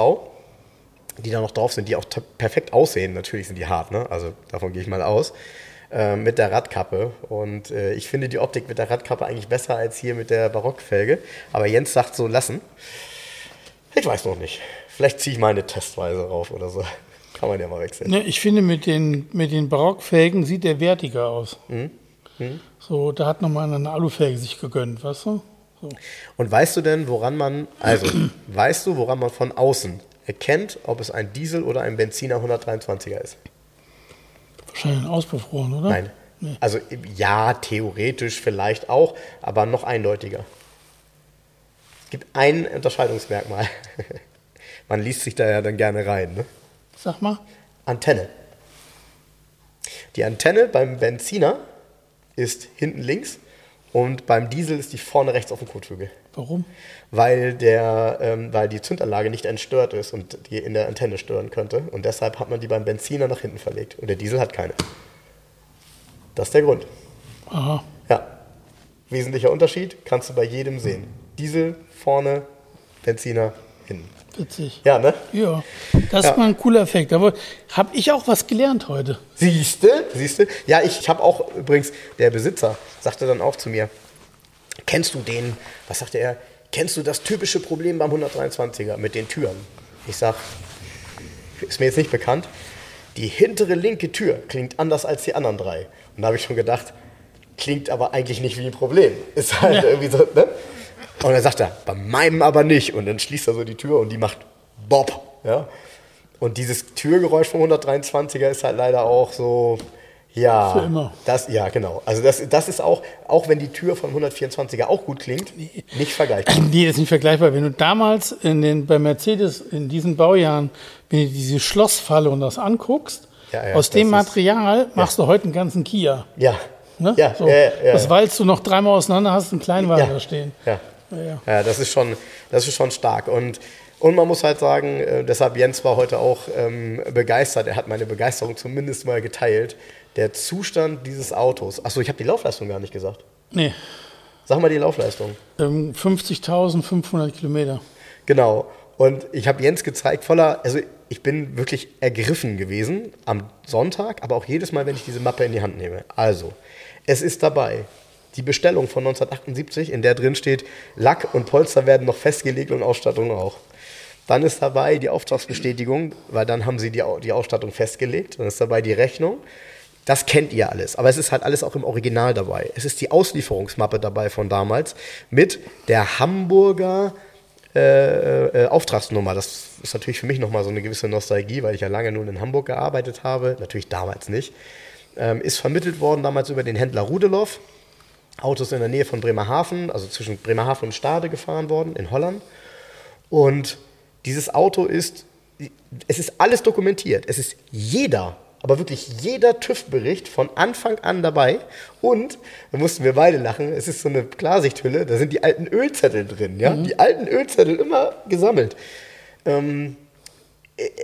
die da noch drauf sind, die auch perfekt aussehen. Natürlich sind die hart, ne? also davon gehe ich mal aus. Äh, mit der Radkappe. Und äh, ich finde die Optik mit der Radkappe eigentlich besser als hier mit der Barockfelge. Aber Jens sagt so, lassen. Ich weiß noch nicht. Vielleicht ziehe ich mal eine Testweise rauf oder so. Kann man ja mal wechseln. Ne, ich finde, mit den, mit den Barockfelgen sieht der wertiger aus. Mhm. Mhm. So, da hat nochmal eine Alufelge sich gegönnt, weißt du? So. Und weißt du denn, woran man, also, weißt du, woran man von außen erkennt, ob es ein Diesel oder ein Benziner 123er ist? Wahrscheinlich ein Auspuffrohr, oder? Nein. Nee. Also ja, theoretisch vielleicht auch, aber noch eindeutiger. Es gibt ein Unterscheidungsmerkmal. Man liest sich da ja dann gerne rein. Ne? Sag mal. Antenne. Die Antenne beim Benziner ist hinten links und beim Diesel ist die vorne rechts auf dem Kotflügel. Warum? Weil, der, ähm, weil die Zündanlage nicht entstört ist und die in der Antenne stören könnte. Und deshalb hat man die beim Benziner nach hinten verlegt. Und der Diesel hat keine. Das ist der Grund. Aha. Ja. Wesentlicher Unterschied kannst du bei jedem sehen. Diesel vorne, Benziner hinten. Witzig. Ja, ne? Ja, das ja. ist mal ein cooler Effekt. Aber habe ich auch was gelernt heute. Siehste, siehste. Ja, ich habe auch übrigens, der Besitzer sagte dann auch zu mir, kennst du den, was sagte er, kennst du das typische Problem beim 123er mit den Türen? Ich sag, ist mir jetzt nicht bekannt. Die hintere linke Tür klingt anders als die anderen drei. Und da habe ich schon gedacht, klingt aber eigentlich nicht wie ein Problem. Ist halt ja. irgendwie so, ne? Und dann sagt er, bei meinem aber nicht. Und dann schließt er so die Tür und die macht Bob. Ja? Und dieses Türgeräusch vom 123er ist halt leider auch so, ja. Für immer. Das, ja, genau. Also das, das ist auch, auch wenn die Tür vom 124er auch gut klingt, nicht vergleichbar. Nee, ist nicht vergleichbar. Wenn du damals in den, bei Mercedes in diesen Baujahren, wenn du diese Schlossfalle und das anguckst, Ja, ja, aus dem das ist- Material machst du heute einen ganzen Kia. Ja. Ne? Ja, so. ja, ja, ja. Das weilst du noch dreimal auseinander, hast einen Kleinwagen Ja. da stehen. Ja. Ja, ja. Das ist schon, das ist schon stark. Und, und man muss halt sagen, äh, deshalb Jens war heute auch ähm, begeistert. Er hat meine Begeisterung zumindest mal geteilt. Der Zustand dieses Autos. Achso, ich habe die Laufleistung gar nicht gesagt. Nee, Sag mal die Laufleistung. ähm, 50.500 Kilometer. Genau. Und ich habe Jens gezeigt, voller, also ich bin wirklich ergriffen gewesen am Sonntag, aber auch jedes Mal, wenn ich diese Mappe in die Hand nehme. Also, es ist dabei die Bestellung von 1978, in der drin steht, Lack und Polster werden noch festgelegt und Ausstattung auch. Dann ist dabei die Auftragsbestätigung, weil dann haben sie die, die Ausstattung festgelegt. Dann ist dabei die Rechnung. Das kennt ihr alles, aber es ist halt alles auch im Original dabei. Es ist die Auslieferungsmappe dabei von damals mit der Hamburger äh, äh, Auftragsnummer. Das ist natürlich für mich nochmal so eine gewisse Nostalgie, weil ich ja lange nun in Hamburg gearbeitet habe. Natürlich damals nicht. Ähm, ist vermittelt worden damals über den Händler Rudeloff. Autos in der Nähe von Bremerhaven, also zwischen Bremerhaven und Stade gefahren worden, in Holland. Und dieses Auto ist, es ist alles dokumentiert. Es ist jeder, aber wirklich jeder TÜV-Bericht von Anfang an dabei. Und, da mussten wir beide lachen, es ist so eine Klarsichthülle, da sind die alten Ölzettel drin, ja? Die alten Ölzettel immer gesammelt. Ähm,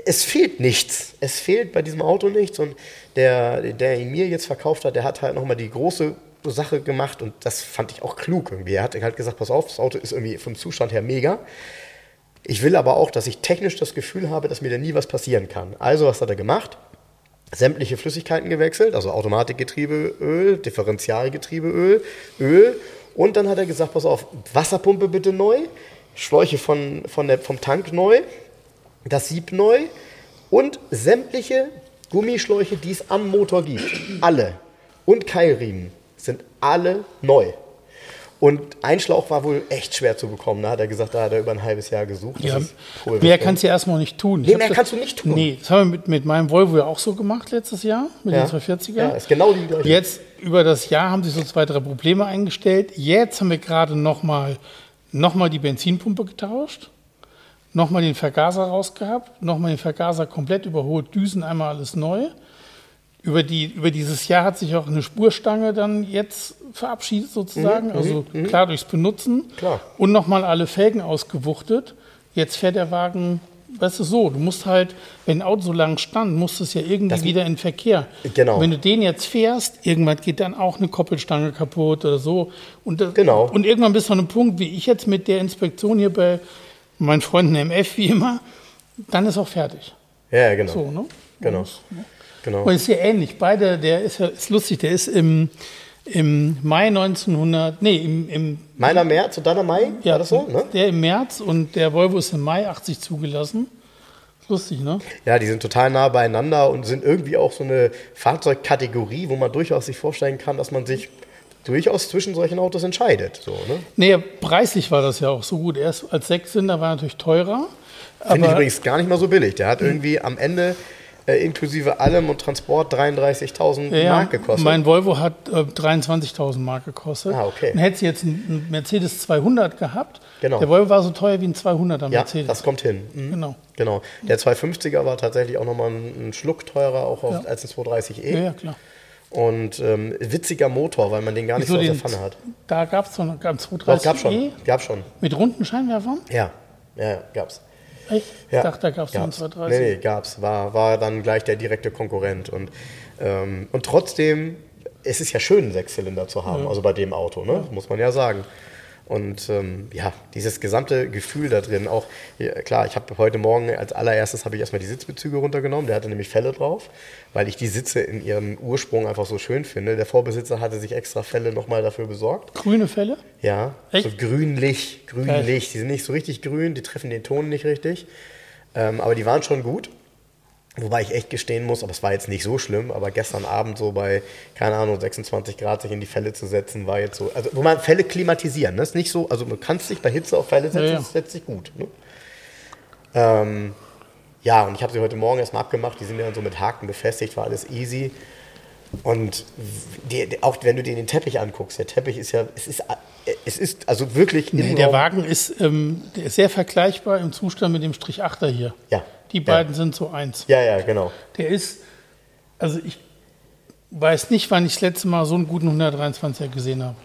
es fehlt nichts. Es fehlt bei diesem Auto nichts. Und der, der ihn mir jetzt verkauft hat, der hat halt nochmal die große Sache gemacht und das fand ich auch klug irgendwie. Er hat halt gesagt, pass auf, das Auto ist irgendwie vom Zustand her mega. Ich will aber auch, dass ich technisch das Gefühl habe, dass mir da nie was passieren kann. Also, was hat er gemacht? Sämtliche Flüssigkeiten gewechselt, also Automatikgetriebeöl, Differentialgetriebeöl, Öl. Und dann hat er gesagt, pass auf, Wasserpumpe bitte neu, Schläuche von, von der, vom Tank neu, das Sieb neu und sämtliche Gummischläuche, die es am Motor gibt. Alle. Und Keilriemen alle neu. Und ein Schlauch war wohl echt schwer zu bekommen. Da hat er gesagt, da hat er über ein halbes Jahr gesucht. Ja, cool. mehr kannst du ja erstmal nicht tun. Ich Nee, mehr das- kannst du nicht tun. Nee, das haben wir mit, mit meinem Volvo ja auch so gemacht letztes Jahr, mit ja. den 240er. Ja, ist genau die gleiche. Jetzt über das Jahr haben sich so zwei, drei Probleme eingestellt. Jetzt haben wir gerade nochmal noch mal die Benzinpumpe getauscht, nochmal den Vergaser rausgehabt, nochmal den Vergaser komplett überholt, Düsen einmal alles neu. Über, die, über dieses Jahr hat sich auch eine Spurstange dann jetzt verabschiedet sozusagen, also klar durchs Benutzen. Klar. Und nochmal alle Felgen ausgewuchtet. Jetzt fährt der Wagen, weißt du so, du musst halt, wenn ein Auto so lang stand, musst du es ja irgendwie Das- wieder in den Verkehr. Genau. Wenn du den jetzt fährst, irgendwann geht dann auch eine Koppelstange kaputt oder so. Und, das- Genau. und irgendwann bist du an einem Punkt, wie ich jetzt mit der Inspektion hier bei meinen Freunden MF, wie immer, dann ist auch fertig. Ja, genau. So, ne? Genau. Genau. Und ist ja ähnlich. Beide, der ist ja ist lustig, der ist im, im Mai 1900, nee, im, im Meiner März und deiner Mai? ja, war das so? Ne? der im März und der Volvo ist im Mai 80 zugelassen. Lustig, ne? Ja, die sind total nah beieinander und sind irgendwie auch so eine Fahrzeugkategorie, wo man durchaus sich vorstellen kann, dass man sich durchaus zwischen solchen Autos entscheidet. So, ne? Nee, preislich war das ja auch so gut. Erst als Sechszylinder war natürlich teurer. Finde ich übrigens gar nicht mal so billig. Der hat irgendwie am Ende äh, inklusive allem und Transport 33.000 Ja, Mark gekostet. Mein Volvo hat äh, 23.000 Mark gekostet. Ah, okay. Und hätte jetzt einen Mercedes 200 gehabt. Genau. Der Volvo war so teuer wie ein 200er ja, Mercedes. das kommt hin. Mhm. Genau. Genau. Der 250er war tatsächlich auch nochmal ein, ein Schluck teurer auch auf, Ja. als ein 230e. Ja, ja, klar. Und ähm, witziger Motor, weil man den gar nicht Wieso so aus der Pfanne hat. Da gab es noch gab 230 Doch, gab schon. Gab schon. mit runden Scheinwerfern. Ja, ja, ja, gab's. Echt? Ja, Ich dachte, da gab es einen gab's. 230. Nee, nee, gab's. War, war dann gleich der direkte Konkurrent. Und, ähm, und trotzdem, es ist ja schön, einen Sechszylinder zu haben, also bei dem Auto, ne? muss man ja sagen. Und ähm, ja, dieses gesamte Gefühl da drin, auch klar, ich habe heute Morgen als allererstes habe ich erstmal die Sitzbezüge runtergenommen, der hatte nämlich Felle drauf, weil ich die Sitze in ihrem Ursprung einfach so schön finde. Der Vorbesitzer hatte sich extra Felle nochmal dafür besorgt. Grüne Fälle? Ja, Echt? so grünlich, grünlich. Die sind nicht so richtig grün, die treffen den Ton nicht richtig. Ähm, aber die waren schon gut. Wobei ich echt gestehen muss, aber es war jetzt nicht so schlimm, aber gestern Abend so bei, keine Ahnung, 26 Grad sich in die Fälle zu setzen, war jetzt so. Also, wo man Fälle klimatisieren, ne? Ist nicht so, also man kann sich bei Hitze auf Fälle setzen, Ja, ja. das setzt sich gut. Ne? Ähm, Ja, und ich habe sie heute Morgen erstmal abgemacht. Die sind ja dann so mit Haken befestigt, war alles easy. Und die, auch wenn du dir den Teppich anguckst, der Teppich ist ja, es ist, es ist also wirklich. Nee, der Wagen ist, ähm, sehr vergleichbar im Zustand mit dem Strich 8er hier. Ja. Die beiden ja. sind so eins. Ja, ja, genau. Der ist, also ich weiß nicht, wann ich das letzte Mal so einen guten 123er gesehen habe.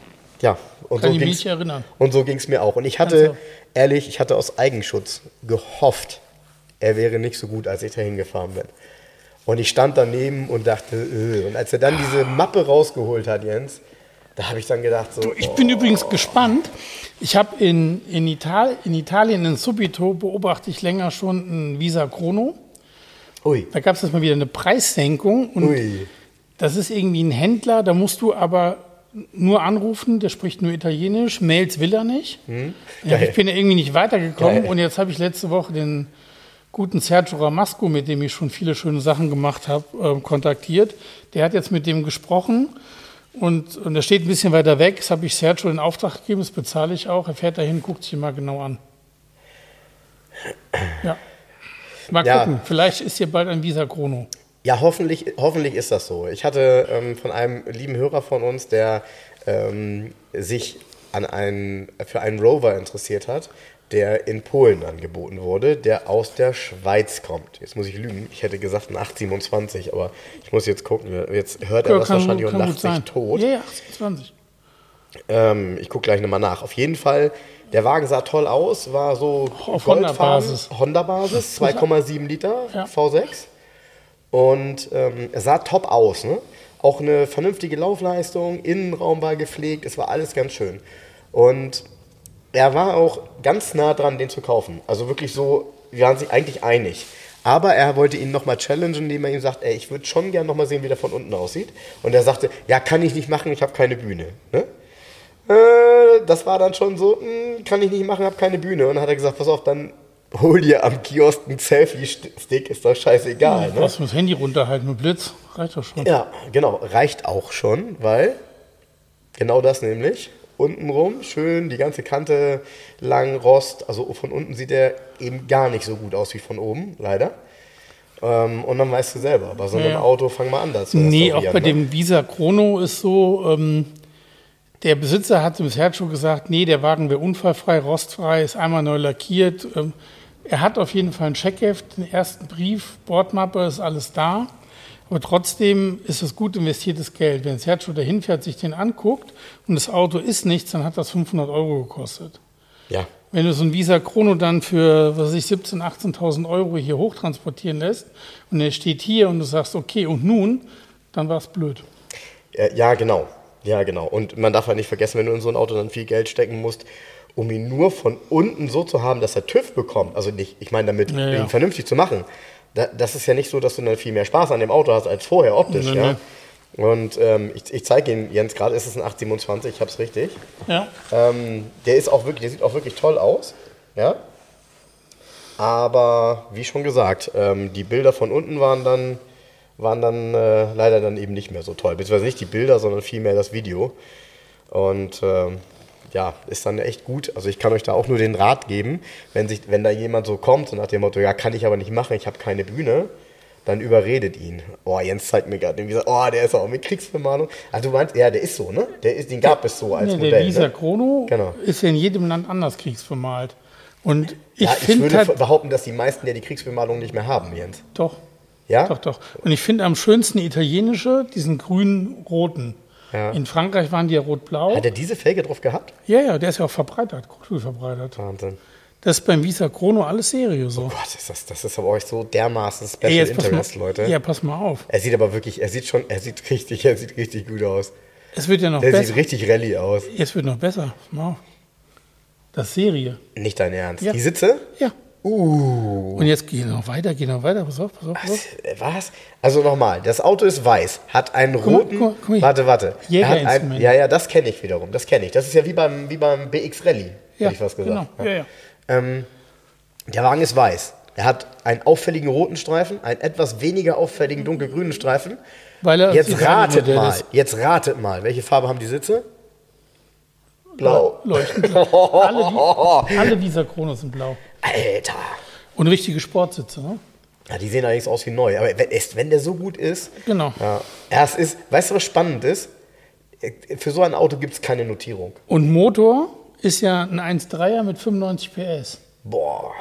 Ja, und Kann so ich mich erinnern. Und so ging es mir auch. Und ich hatte, ehrlich, ich hatte aus Eigenschutz gehofft, er wäre nicht so gut, als ich dahin gefahren bin. Und ich stand daneben und dachte, äh. und als er dann diese Mappe rausgeholt hat, Jens, da habe ich dann gedacht, so. Du, ich bin übrigens gespannt. Ich habe in, in, Ital in Italien, in Subito, beobachte ich länger schon ein Visa Chrono. Ui. Da gab es jetzt mal wieder eine Preissenkung. Und Ui. das ist irgendwie ein Händler, da musst du aber nur anrufen, der spricht nur Italienisch, Mails will er nicht. Hm. Ja, ich bin ja irgendwie nicht weitergekommen Geil. und jetzt habe ich letzte Woche den guten Sergio Ramasco, mit dem ich schon viele schöne Sachen gemacht habe, äh, kontaktiert. Der hat jetzt mit dem gesprochen und, und er steht ein bisschen weiter weg. Das habe ich Sergio in Auftrag gegeben, das bezahle ich auch. Er fährt dahin, guckt sich mal genau an. Ja. Mal ja. gucken, vielleicht ist hier bald ein Visa Chrono. Ja, hoffentlich, hoffentlich ist das so. Ich hatte ähm, von einem lieben Hörer von uns, der ähm, sich an einen, für einen Rover interessiert hat, der in Polen angeboten wurde, der aus der Schweiz kommt. Jetzt muss ich lügen, ich hätte gesagt ein 827, aber ich muss jetzt gucken. Jetzt hört er das kann, wahrscheinlich kann und lacht sich tot. Ja, ja 28. Ähm, ich gucke gleich nochmal nach. Auf jeden Fall, der Wagen sah toll aus, war so auf Honda-Basis. Honda-Basis, 2,7 Liter ja. V6. Und ähm, er sah top aus. Ne? Auch eine vernünftige Laufleistung, Innenraum war gepflegt, es war alles ganz schön. Und er war auch ganz nah dran, den zu kaufen. Also wirklich so, wir waren sich eigentlich einig. Aber er wollte ihn nochmal challengen, indem er ihm sagt, ey, ich würde schon gerne nochmal sehen, wie der von unten aussieht. Und er sagte, ja, kann ich nicht machen, ich habe keine Bühne. Ne? Äh, das war dann schon so, mh, hm, kann ich nicht machen, habe keine Bühne. Und dann hat er gesagt, pass auf, dann hol dir am Kiosk einen Selfie-Stick, ist doch scheißegal. Ja, ne? das Handy runterhalten mit Blitz, reicht doch schon. Ja, genau, reicht auch schon, weil genau das nämlich untenrum, schön, die ganze Kante lang, Rost. Also von unten sieht er eben gar nicht so gut aus wie von oben, leider. Ähm, und dann weißt du selber, bei so einem ja. Auto fang mal an dazu. Nee, auch bei ne? dem Visa Chrono ist so, ähm, der Besitzer hat dem Sergio gesagt, nee, der Wagen wäre unfallfrei, rostfrei, ist einmal neu lackiert. Ähm, er hat auf jeden Fall ein Checkheft, den ersten Brief, Bordmappe, ist alles da. Aber trotzdem ist es gut investiertes Geld. Wenn Sergio dahin fährt, sich den anguckt und das Auto ist nichts, dann hat das 500 Euro gekostet. Ja. Wenn du so ein Visa Chrono dann für, was weiß ich, 17.000, 18.000 Euro hier hochtransportieren lässt und er steht hier und du sagst, okay, und nun, dann war es blöd. Ja, genau. Ja, genau. Und man darf halt nicht vergessen, wenn du in so ein Auto dann viel Geld stecken musst, um ihn nur von unten so zu haben, dass er TÜV bekommt. Also nicht, ich meine damit, ja, ja. ihn vernünftig zu machen das ist ja nicht so, dass du dann viel mehr Spaß an dem Auto hast als vorher optisch. Nee, ja? Nee. Und ähm, ich, ich zeige Ihnen, Jens, gerade ist es ein 827, ich habe es richtig. Ja. Ähm, der, ist auch wirklich, der sieht auch wirklich toll aus. Ja. Aber wie schon gesagt, ähm, die Bilder von unten waren dann, waren dann äh, leider dann eben nicht mehr so toll. Beziehungsweise nicht die Bilder, sondern vielmehr das Video. Und ähm, ja, ist dann echt gut. Also ich kann euch da auch nur den Rat geben, wenn, sich, wenn da jemand so kommt und nach dem Motto, ja, kann ich aber nicht machen, ich habe keine Bühne, dann überredet ihn. Oh, Jens zeigt mir gerade, oh, der ist auch mit Kriegsbemalung. Also du meinst, ja, der ist so, ne? Der ist, den gab es so als ja, Modell. Der Visa ne? Chrono genau. ist ja in jedem Land anders kriegsbemalt. Und ich, ja, ich würde halt, behaupten, dass die meisten ja die Kriegsbemalung nicht mehr haben, Jens. Doch. Ja? Doch, doch. Und ich finde am schönsten italienische, diesen grün-roten. Ja. In Frankreich waren die ja rot-blau. Hat er diese Felge drauf gehabt? Ja, ja, der ist ja auch verbreitert, Kultur verbreitert. Wahnsinn. Das ist beim Visa Chrono alles Serie so. Oh Gott, ist das, das ist aber euch so dermaßen Special Ey, Interest, mal, Leute. Ja, pass mal auf. Er sieht aber wirklich, er sieht schon, er sieht richtig, er sieht richtig gut aus. Es wird ja noch Der besser. Der sieht richtig Rallye aus. Es wird noch besser. Pass mal auf. Das ist Serie. Nicht dein Ernst. Ja. Die Sitze? Ja. Uh. Und jetzt gehen noch weiter, gehen noch weiter. Pass auf, pass auf, pass auf. Was? Was? Also nochmal, das Auto ist weiß, hat einen roten. Guck, guck, guck warte, warte. Ein, ja, ja, das kenne ich wiederum. Das kenne ich. Das ist ja wie beim, wie beim BX Rally, ja, hätte ich was gesagt. Genau. Ja. Ja, ähm, der Wagen ist weiß. Er hat einen auffälligen roten Streifen, einen etwas weniger auffälligen dunkelgrünen Streifen. Weil er jetzt ratet mal, ist. jetzt ratet mal, welche Farbe haben die Sitze? Blau. Leuchtend alle, alle dieser Kronos sind blau. Alter. Und richtige Sportsitze, ne? Ja, die sehen allerdings aus wie neu. Aber wenn, wenn der so gut ist. Genau. Ja, ja, es ist, weißt du, was spannend ist? Für so ein Auto gibt es keine Notierung. Und Motor ist ja ein 1,3er mit 95 PS. Boah,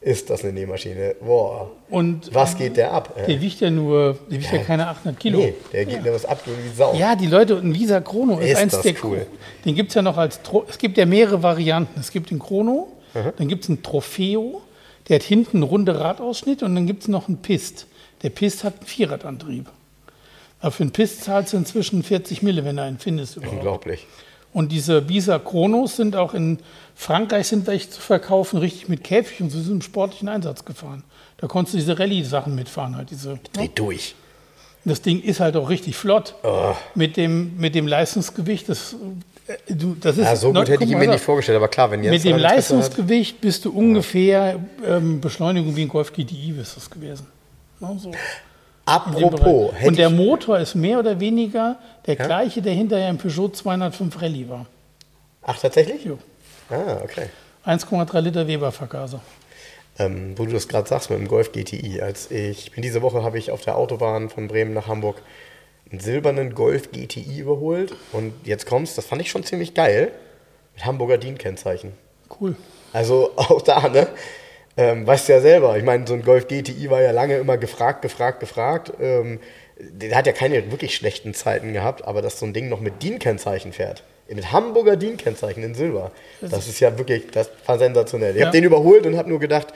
ist das eine Nähmaschine. Boah. Und Was geht der ab? der wiegt ja nur, der wiegt ja, keine 800 Kilo. Nee, der geht mir was ab wie Sau. Ja, die Leute, und Lisa Chrono ist, Ist eins das der cool. Den gibt es ja noch als, es gibt ja mehrere Varianten. Es gibt den Chrono, dann gibt es einen Trofeo, der hat hinten einen runde Radausschnitt und dann gibt es noch einen Pist. Der Pist hat einen Vierradantrieb. Aber für einen Pist zahlst du inzwischen 40 Mille, wenn du einen findest überhaupt. Unglaublich. Und diese Bisa Chronos sind auch in Frankreich sind welche zu verkaufen, richtig mit Käfig und so sind im sportlichen Einsatz gefahren. Da konntest du diese Rallye-Sachen mitfahren, halt diese. Dreh durch. Das Ding ist halt auch richtig flott. Oh. Mit, dem, mit dem Leistungsgewicht, das, äh, du, das ist. Ja, so gut hätte ich mir nicht vorgestellt, aber klar, wenn jetzt Mit dem Leistungsgewicht bist du ungefähr ähm, Beschleunigung wie ein Golf GTI ist das gewesen. Ja, so. Apropos, Und der Motor ist mehr oder weniger der gleiche, der hinterher im Peugeot 205 Rallye war. Ach, tatsächlich? Jo. Ah, okay. 1,3 Liter Weber-Vergaser. Ähm, wo du das gerade sagst mit dem Golf GTI. Als ich, ich bin diese Woche habe ich auf der Autobahn von Bremen nach Hamburg einen silbernen Golf GTI überholt. Und jetzt kommt's, das fand ich schon ziemlich geil. Mit Hamburger DIN-Kennzeichen. Cool. Also auch da, ne? Ähm, weißt du ja selber, ich meine, so ein Golf GTI war ja lange immer gefragt, gefragt, gefragt. Ähm, der hat ja keine wirklich schlechten Zeiten gehabt, aber dass so ein Ding noch mit DIN-Kennzeichen fährt, mit Hamburger DIN-Kennzeichen in Silber, das ist ja wirklich, das war sensationell. Ich Ja. habe den überholt und habe nur gedacht,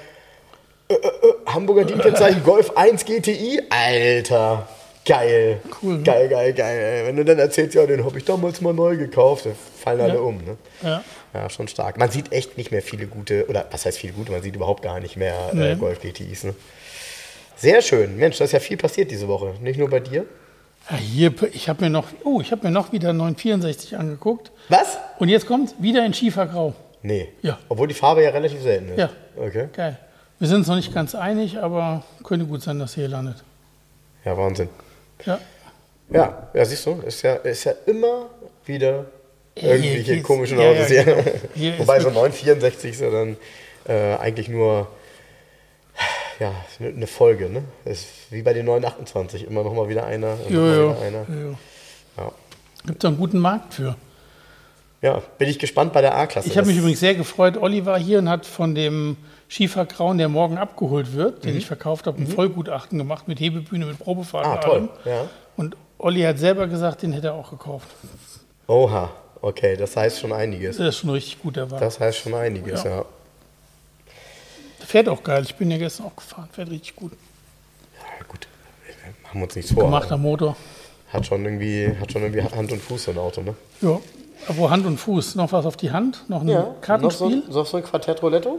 äh, äh, äh, Hamburger DIN-Kennzeichen Golf 1 GTI, Alter, geil, Cool, ne? geil, geil, geil. Wenn du dann erzählst, ja, den habe ich damals mal neu gekauft, dann fallen alle Ja. um. Ne? Ja. Ja, schon stark. Man sieht echt nicht mehr viele gute, oder was heißt viele gute, man sieht überhaupt gar nicht mehr äh, Nee. Golf GTIs. Ne? Sehr schön. Mensch, da ist ja viel passiert diese Woche. Nicht nur bei dir. Ja, hier, ich habe mir noch, oh, ich habe mir noch wieder 964 angeguckt. Was? Und jetzt kommt wieder in Schiefergrau. Nee. Ja. Obwohl die Farbe ja relativ selten ist. Ja. Okay. Geil. Wir sind uns noch nicht ganz einig, aber könnte gut sein, dass hier landet. Ja, Wahnsinn. Ja. Ja, ja, siehst du, ist ja, ist ja immer wieder irgendwelche komischen ja, Autos ja, hier. genau. Hier Wobei so nicht- 964 ist ja dann äh, eigentlich nur ja, eine Folge, ne? Ist wie bei den 928, immer noch mal wieder einer. Jo, jo. einer. jo. Ja. Gibt da einen guten Markt für. ja, bin ich gespannt bei der A-Klasse. Ich habe mich übrigens sehr gefreut. Olli war hier und hat von dem Schiefergrauen, der morgen abgeholt wird, den ich verkauft habe, ein Vollgutachten gemacht mit Hebebühne, mit Probefahrt. Mhm. Ah, und toll. Ja. Und Olli hat selber gesagt, den hätte er auch gekauft. Oha, okay, das heißt schon einiges. Das ist schon richtig gut, der war. Das heißt schon einiges, Ja. ja. Fährt auch geil. Ich bin ja gestern auch gefahren. Fährt richtig gut. ja. Gut, wir machen uns nichts vor. Gemachter Motor. Hat schon irgendwie, hat schon irgendwie Hand und Fuß so ein Auto, ne? Ja. Aber Hand und Fuß. Noch was auf die Hand? Noch ein Noch so, Kartenspiel? noch so ein Quartett Roletto?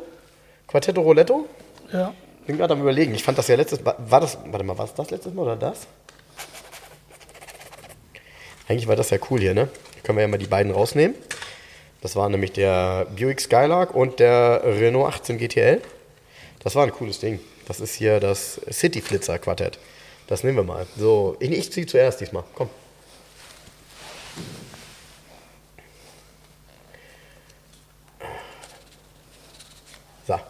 Quartetto Roletto? Ja. Ich bin gerade am überlegen. Ich fand das ja letztes Mal. War das. Warte mal, war es das letztes Mal oder das? Eigentlich war das ja cool hier, ne? Hier können wir ja mal die beiden rausnehmen. Das war nämlich der Buick Skylark und der Renault 18 GTL. Das war ein cooles Ding. Das ist hier das City Flitzer Quartett. Das nehmen wir mal. So, ich, ich ziehe zuerst diesmal. Komm. So. Also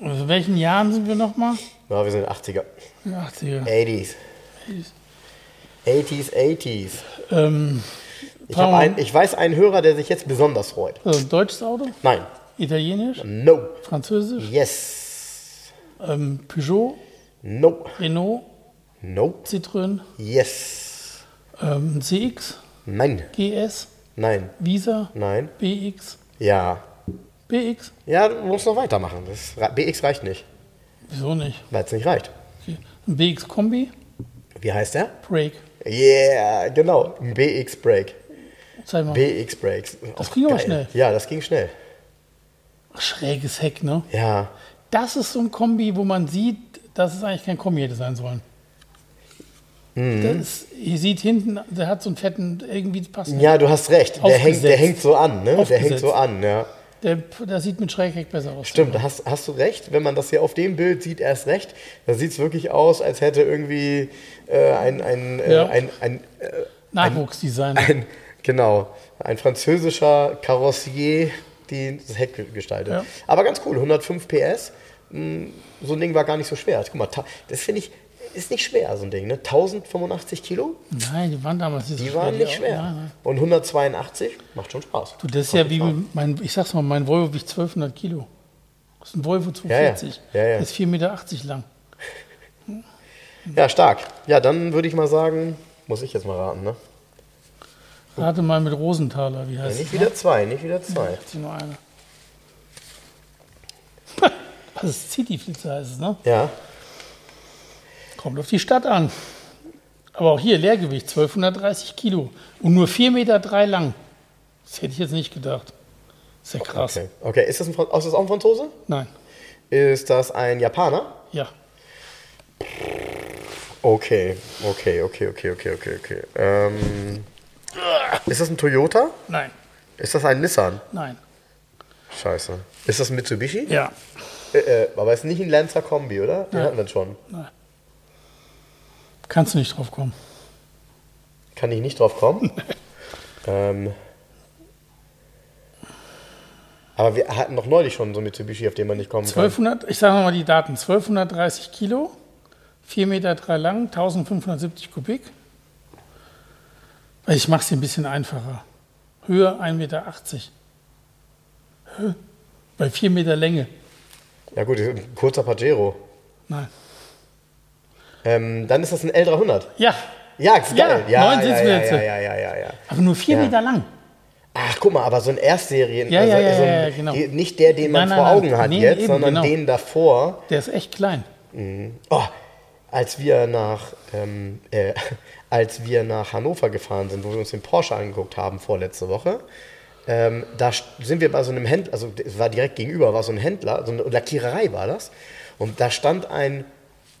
in welchen Jahren sind wir nochmal? Ja, wir sind 80er. 80er. 80s. 80s, 80s. Ähm, Ich, ein, ich weiß einen Hörer, der sich jetzt besonders freut. also ein deutsches Auto? Nein. Italienisch? No. Französisch? Yes. Ähm, Peugeot? No. Renault? No. Citroën? Yes. Ähm, CX? Nein. GS? Nein. Visa? Nein. BX? Ja. BX? Ja, du musst noch weitermachen. Das BX reicht nicht, Wieso nicht? weil es nicht reicht. Ein BX-Kombi? Wie heißt der? Break. Yeah, genau. Ein BX Break. Zeig mal. BX Breaks. Das Auch ging aber geil. schnell. Ja, das ging schnell. Schräges Heck, ne? Ja. Das ist so ein Kombi, wo man sieht, dass es eigentlich kein Kombi hätte sein sollen. Mhm. Das ihr sieht hinten, der hat so einen fetten, irgendwie passt. Ja, du hast recht. Der hängt, der hängt so an, ne? Der hängt so an, ja. Der, der sieht mit Schrägheck besser aus. Stimmt, da hast, hast du recht. Wenn man das hier auf dem Bild sieht, erst recht. Da sieht es wirklich aus, als hätte irgendwie äh, ein, ein, äh, Ja. ein, ein, äh, Nachwuchsdesign. ein, genau, ein französischer Karossier, die das Heck gestaltet. Ja. Aber ganz cool, 105 PS. mh, so ein Ding war gar nicht so schwer. Guck mal, das finde ich, ist nicht schwer, so ein Ding, ne? 1085 Kilo, Nein, die waren damals nicht die so waren die nicht auch- schwer. Nein, nein. Und 182 macht schon Spaß. Du, das ist ja wie mein, ich sag's mal, mein Volvo wiegt 1200 Kilo. Das ist ein Volvo Ja, ja. 240. Ja, ja. Der ist 4,80 Meter lang. Ja, stark. Ja, dann würde ich mal sagen, muss ich jetzt mal raten, ne? Rate mal mit Rosenthaler, wie Ja, heißt nicht es? wieder zwei, nicht wieder zwei. Jetzt hier nur eine. Das ist Cityflitzer heißt es, ne? Ja, Kommt auf die Stadt an. Aber auch hier Leergewicht 1230 Kilo und nur 4,3 Meter drei lang. Das hätte ich jetzt nicht gedacht. Ist ja krass. okay. Okay, ist das, ein, ist das auch ein Franzose? Nein. Ist das ein Japaner? Ja. Okay, okay, okay, okay, okay, okay, okay. Ähm, ist das ein Toyota? Nein. Ist das ein Nissan? Nein. Scheiße. Ist das ein Mitsubishi? Ja. Äh, äh, aber ist nicht ein Lancer Kombi, oder? Den hatten wir schon. Kannst du nicht drauf kommen. Kann ich nicht drauf kommen. ähm, aber wir hatten doch neulich schon so ein Mitsubishi, auf den man nicht kommen kann. 1200, ich sage nochmal die Daten. 1230 Kilo, 4,3 Meter drei lang, 1570 Kubik. Ich mache es ein bisschen einfacher. Höhe 1,80 Meter. Bei 4 Meter Länge. Ja gut, kurzer Pajero. Nein. Ähm, dann ist das ein L300. Ja, Ja, ist Ja, geil. Ja, neun ja, ja, ja, ja, ja, ja, ja. aber nur 4 Ja. Meter lang. Ach, guck mal, aber so ein Erstserien, Ja, ja, ja, so ein, ja, ja, genau. nicht der, den man Nein, vor nein, Augen nein. hat Nee, jetzt, eben, sondern genau. den davor. Der ist echt klein. Oh, als wir nach, ähm, äh, als wir nach Hannover gefahren sind, wo wir uns den Porsche angeguckt haben vorletzte Woche, ähm, da sind wir bei so einem Händler, also es war direkt gegenüber, war so ein Händler, so eine Lackiererei war das. Und da stand ein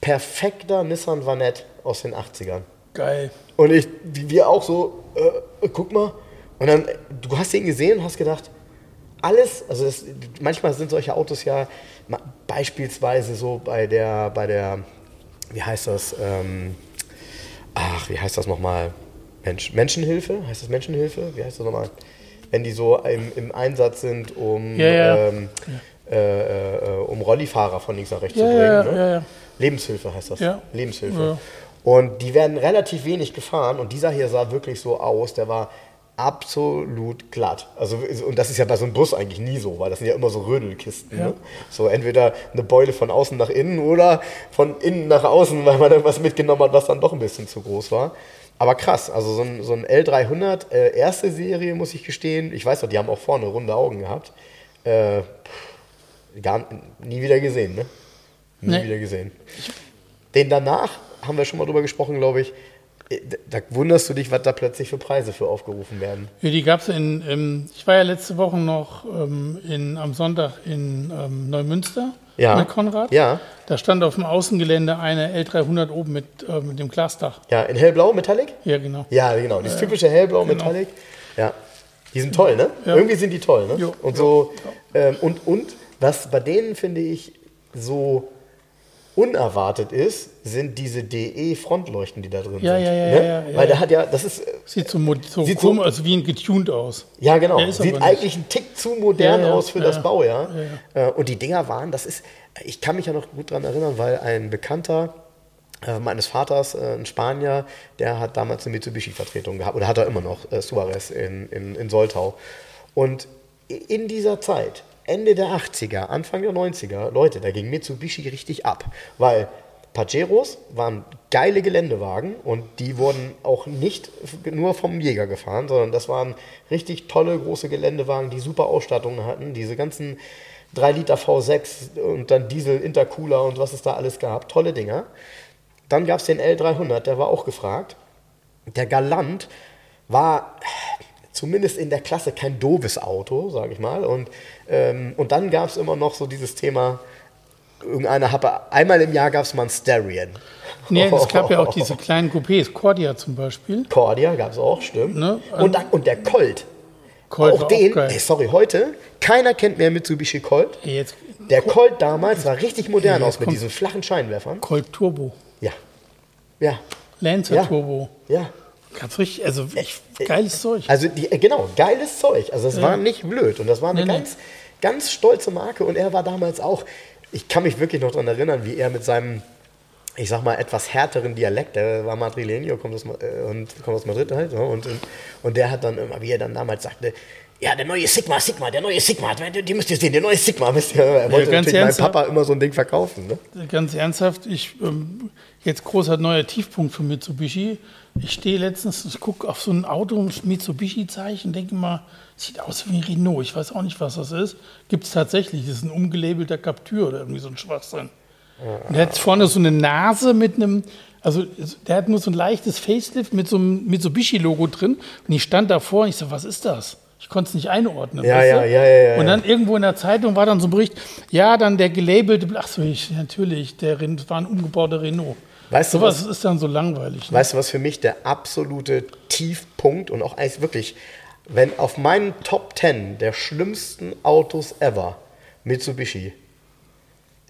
perfekter Nissan Vanette aus den 80ern. Geil. Und ich, wie wir auch so, äh, guck mal. Und dann, äh, du hast den gesehen und hast gedacht, alles, also das, manchmal sind solche Autos ja beispielsweise so bei der, bei der, wie heißt das, ähm, ach, wie heißt das nochmal? Mensch, Menschenhilfe? Heißt das Menschenhilfe? Wie heißt das nochmal? Wenn die so im, im Einsatz sind, um, Ja, ja. Ähm, äh, äh, um Rollifahrer von links nach rechts Ja, zu bringen. ja, ne? Lebenshilfe heißt das. Ja. Lebenshilfe. Ja. Und die werden relativ wenig gefahren und dieser hier sah wirklich so aus, der war absolut glatt. Also, und das ist ja bei so einem Bus eigentlich nie so, weil das sind ja immer so Rödelkisten. Ja. Ne? So entweder eine Beule von außen nach innen oder von innen nach außen, weil man irgendwas mitgenommen hat, was dann doch ein bisschen zu groß war. Aber krass, also so ein, so ein L300, äh, erste Serie, muss ich gestehen. Ich weiß doch, die haben auch vorne runde Augen gehabt. Äh, gar, nie wieder gesehen, ne? Nie Nee. wieder gesehen. Den danach haben wir schon mal drüber gesprochen, glaube ich. Äh, Da wunderst du dich, was da plötzlich für Preise für aufgerufen werden. Ja, die gab es in, ähm, ich war ja letzte Woche noch ähm, in, am Sonntag in ähm, Neumünster Ja. mit Konrad. Ja. Da stand auf dem Außengelände eine L300 oben mit, äh, mit dem Glasdach. Ja, in hellblau, Metallic? Ja, genau. Ja, genau. Dieses typische hellblau Genau. Metallic. Ja. Die sind toll, ne? Ja. Irgendwie sind die toll, ne? Jo. Und so, ähm, und, und was bei denen, finde ich, so unerwartet ist, sind diese DE-Frontleuchten, die da drin Ja, sind. ja, ja, ne? ja, ja, Weil der ja. hat ja, das ist, Sieht so, so, Sieht so- komisch, also wie ein getuned aus. Ja, genau. Sieht eigentlich ein Tick zu modern Ja, ja, aus für ja, das ja. Baujahr. Äh, Und die Dinger waren, das ist, ich kann mich ja noch gut daran erinnern, weil ein Bekannter äh, meines Vaters, äh, ein Spanier, der hat damals eine Mitsubishi-Vertretung gehabt, oder hat er immer noch, Suarez in, in, in Soltau. Und in dieser Zeit, Ende der 80er, Anfang der 90er, Leute, da ging Mitsubishi richtig ab, weil Pajeros waren geile Geländewagen und die wurden auch nicht nur vom Jäger gefahren, sondern das waren richtig tolle große Geländewagen, die super Ausstattungen hatten, diese ganzen 3 Liter V6 und dann Diesel, Intercooler und was es da alles gab, tolle Dinger. Dann gab es den L300, der war auch gefragt. Der Galant war zumindest in der Klasse kein doofes Auto, sage ich mal. Und, ähm, und dann gab es immer noch so dieses Thema, irgendeiner hatte, einmal im Jahr gab es mal ein Sterien. Nee, es gab ja auch diese kleinen Coupés, Cordia zum Beispiel. Cordia gab es auch, stimmt. Ne, und, dann, und der Colt. Colt auch den, auch ey, sorry, heute, keiner kennt mehr Mitsubishi Colt. Jetzt Der Colt damals sah richtig modern aus mit diesen flachen Scheinwerfern. Colt Turbo, Ja. Ja. Lancer Ja. Turbo. Ja. Ganz richtig, also echt geiles Zeug. Also die, äh, genau, geiles Zeug. Also es war nicht blöd und das war eine Nee, nee. ganz, ganz stolze Marke und er war damals auch ich kann mich wirklich noch daran erinnern, wie er mit seinem, ich sag mal, etwas härteren Dialekt, der war Madrileño kommt aus, äh, und kommt aus Madrid halt, und, und der hat dann immer, wie er dann damals sagte, ja, der neue Sigma, Sigma, der neue Sigma, die müsst ihr sehen, der neue Sigma. Müsst ihr, er wollte ja, natürlich meinem Papa immer so ein Ding verkaufen. Ne? Ganz ernsthaft, ich, ähm, jetzt großer neuer Tiefpunkt für Mitsubishi. Ich stehe letztens, ich gucke auf so ein Auto, ein Mitsubishi-Zeichen, denke mal, sieht aus wie ein Renault. Ich weiß auch nicht, was das ist. Gibt es tatsächlich. Das ist ein umgelabelter Captur oder irgendwie so ein Schwachsinn. Und der hat vorne so eine Nase mit einem, also der hat nur so ein leichtes Facelift mit so einem Mitsubishi-Logo drin. Und ich stand davor und ich so, was ist das? Ich konnte es nicht einordnen. Ja, ja, ja, ja, ja. Und dann irgendwo in der Zeitung war dann so ein Bericht, ja, dann der gelabelte, ach so, ich, natürlich, der war ein umgebauter Renault. Weißt du, was ist dann so langweilig. Ne? Weißt du, was für mich der absolute Tiefpunkt und auch eigentlich wirklich, wenn auf meinen Top 10 der schlimmsten Autos ever Mitsubishi,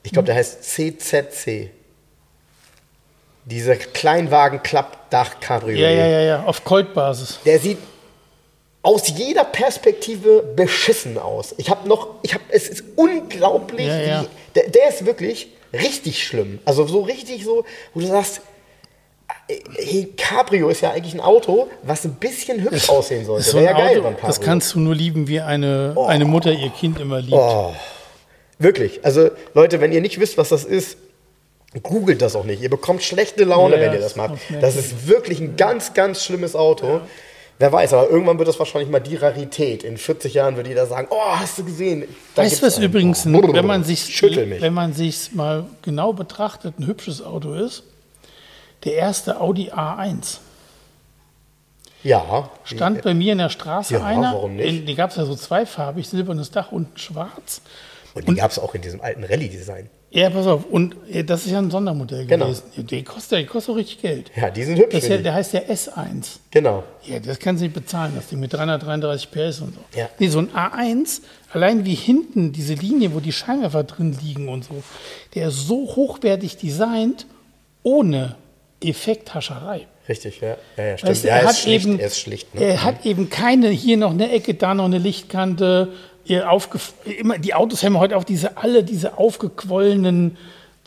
ich glaube, der heißt CZC. Dieser Kleinwagen-Klappdach-Cabriolet. Ja, ja, ja, ja, auf Colt-Basis. Der sieht aus jeder Perspektive beschissen aus. Ich habe noch, ich habe, es ist unglaublich, ja, ja. Wie, der, der, ist wirklich richtig schlimm. Also so richtig so, wo du sagst, hey, Cabrio ist ja eigentlich ein Auto, was ein bisschen hübsch das, aussehen sollte. So ja geil Auto, das kannst du nur lieben, wie eine, oh. eine Mutter ihr Kind immer liebt. Oh. Wirklich. Also Leute, wenn ihr nicht wisst, was das ist, googelt das auch nicht. Ihr bekommt schlechte Laune, ja, wenn ihr das macht. Das ist wirklich ein ganz, ganz schlimmes Auto. Wer weiß, aber irgendwann wird das wahrscheinlich mal die Rarität. In 40 Jahren wird jeder sagen, oh, hast du gesehen? Da weißt du, was übrigens, oh, wenn man sich wenn man sich mal genau betrachtet, ein hübsches Auto ist? Der erste Audi A1. Ja. Stand bei mir in der Straße ja, einer. Warum nicht? Die gab es ja so zweifarbig, silbernes Dach, unten schwarz. Und die gab es auch in diesem alten Rallye-Design. Ja, pass auf. Und äh, das ist ja ein Sondermodell genau. gewesen. Die kostet, die kostet auch richtig Geld. Ja, die sind hübsch. Das ja, der heißt ja S1. Genau. Ja, das kannst du nicht bezahlen, das Ding mit 333 PS und so. Ja. Nee, so ein A1, allein wie hinten diese Linie, wo die Scheinwerfer drin liegen und so, der ist so hochwertig designt, ohne Effekthascherei. Richtig, ja. ja, ja stimmt. Weißt ja, er, er hat schlicht, eben, er ist schlicht. Ne? Er mhm. hat eben keine, hier noch eine Ecke, da noch eine Lichtkante. Immer, die Autos haben heute auch diese, alle diese aufgequollenen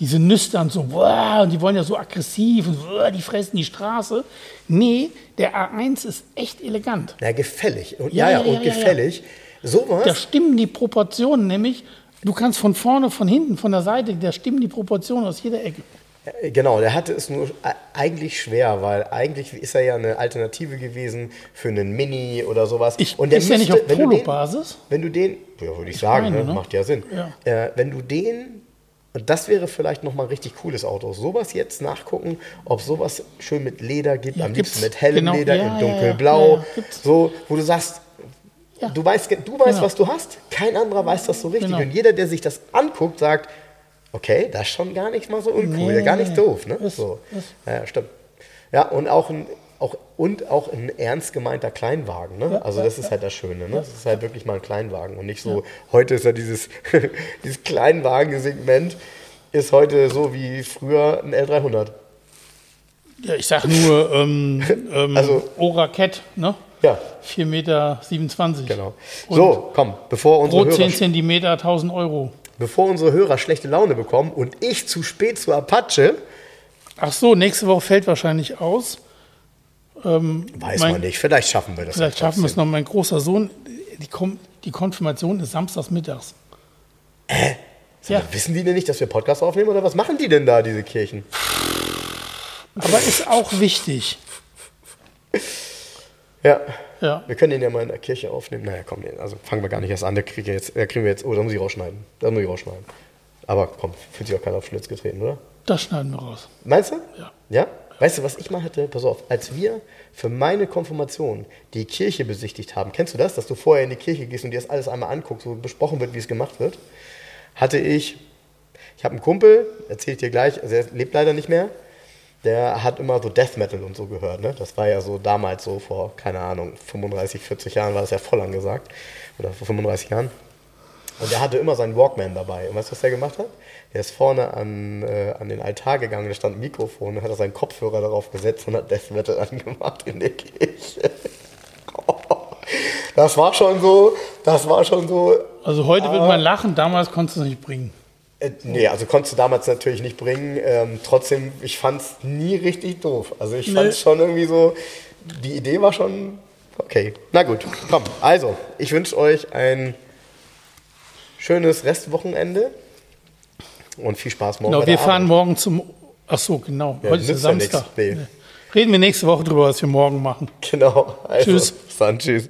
diese Nüstern so, boah, und die wollen ja so aggressiv und boah, die fressen die Straße. Nee, der A1 ist echt elegant. Ja, gefällig. Und, ja, ja, ja, und gefällig. Sowas. Da stimmen die Proportionen, nämlich du kannst von vorne, von hinten, von der Seite, da stimmen die Proportionen aus jeder Ecke. Genau, der hatte es nur eigentlich schwer, weil eigentlich ist er ja eine Alternative gewesen für einen Mini oder sowas. Ich, und der ist müsste, ja nicht auf Polo-Basis? Wenn du den, ja, würde ich sagen, meine, ne? ne? macht ja Sinn. Ja. Äh, wenn du den und das wäre vielleicht nochmal ein richtig cooles Auto. Sowas jetzt nachgucken, ob sowas schön mit Leder gibt, ja, am liebsten mit hellem genau, Leder, ja, in dunkelblau. So, wo du sagst, du weißt, du weißt genau. was du hast, kein anderer weiß das so richtig. Genau. Und jeder, der sich das anguckt, sagt, okay, das ist schon gar nicht mal so uncool, nee, gar nicht doof. Ne? Ist, so. Ist. Ja, stimmt. Ja, und auch ein, auch, und auch ein ernst gemeinter Kleinwagen. Ne? Ja, also das ja, ist halt das Schöne. Ne? Das ist halt wirklich mal ein Kleinwagen und nicht so, heute ist ja dieses, dieses Kleinwagen-Segment ist heute so wie früher ein L300. Ja, ich sag nur ähm, ähm, also, Oraket, ne? Ja. 4,27 Meter. Genau. Und so, komm, bevor unsere pro Hörer... 10 Zentimeter 1000 Euro. Bevor unsere Hörer schlechte Laune bekommen und ich zu spät zu Apache... Ach so, nächste Woche fällt wahrscheinlich aus. Ähm, Weiß mein, man nicht, vielleicht schaffen wir das. Vielleicht schaffen wir es noch. Mein großer Sohn, die, Kom die Konfirmation ist samstags mittags. Äh? Ja. Wissen die denn nicht, dass wir Podcast aufnehmen oder was machen die denn da, diese Kirchen? Aber ist auch wichtig. Ja. ja. Wir können den ja mal in der Kirche aufnehmen. Naja, komm, also fangen wir gar nicht erst an. Da kriegen wir jetzt, da kriegen wir jetzt, oh, da muss ich rausschneiden. Da muss ich rausschneiden. Aber komm, fühlt sich auch keiner auf Schlitz getreten, oder? Das schneiden wir raus. Meinst du? Ja. Ja? Weißt du, was ich mal hatte? Pass auf, als wir für meine Konfirmation die Kirche besichtigt haben, kennst du das, dass du vorher in die Kirche gehst und dir das alles einmal anguckst, wo besprochen wird, wie es gemacht wird? Hatte ich, ich habe einen Kumpel, erzähle ich dir gleich, also er lebt leider nicht mehr, der hat immer so Death Metal und so gehört. Ne? Das war ja so damals so vor, keine Ahnung, 35, 40 Jahren war das ja voll angesagt. Oder vor 35 Jahren. Und der hatte immer seinen Walkman dabei. Und weißt du, was der gemacht hat? Der ist vorne an, äh, an den Altar gegangen, da stand ein Mikrofon, und hat seinen Kopfhörer darauf gesetzt und hat Death Metal angemacht in der Kirche. Das war schon so, das war schon so. Also heute äh, wird man lachen, damals konntest du es nicht bringen. Äh, nee, also konntest du damals natürlich nicht bringen. Ähm, trotzdem, ich fand es nie richtig doof. Also ich fand es nee. schon irgendwie so, die Idee war schon okay. Na gut, komm. Also, ich wünsche euch ein schönes Restwochenende und viel Spaß morgen. Genau, wir fahren Arbeit. morgen zum. Ach so, genau. Ja, Heute ist Samstag. Ja nee. Reden wir nächste Woche drüber, was wir morgen machen. Genau. Also, tschüss. Dann tschüss.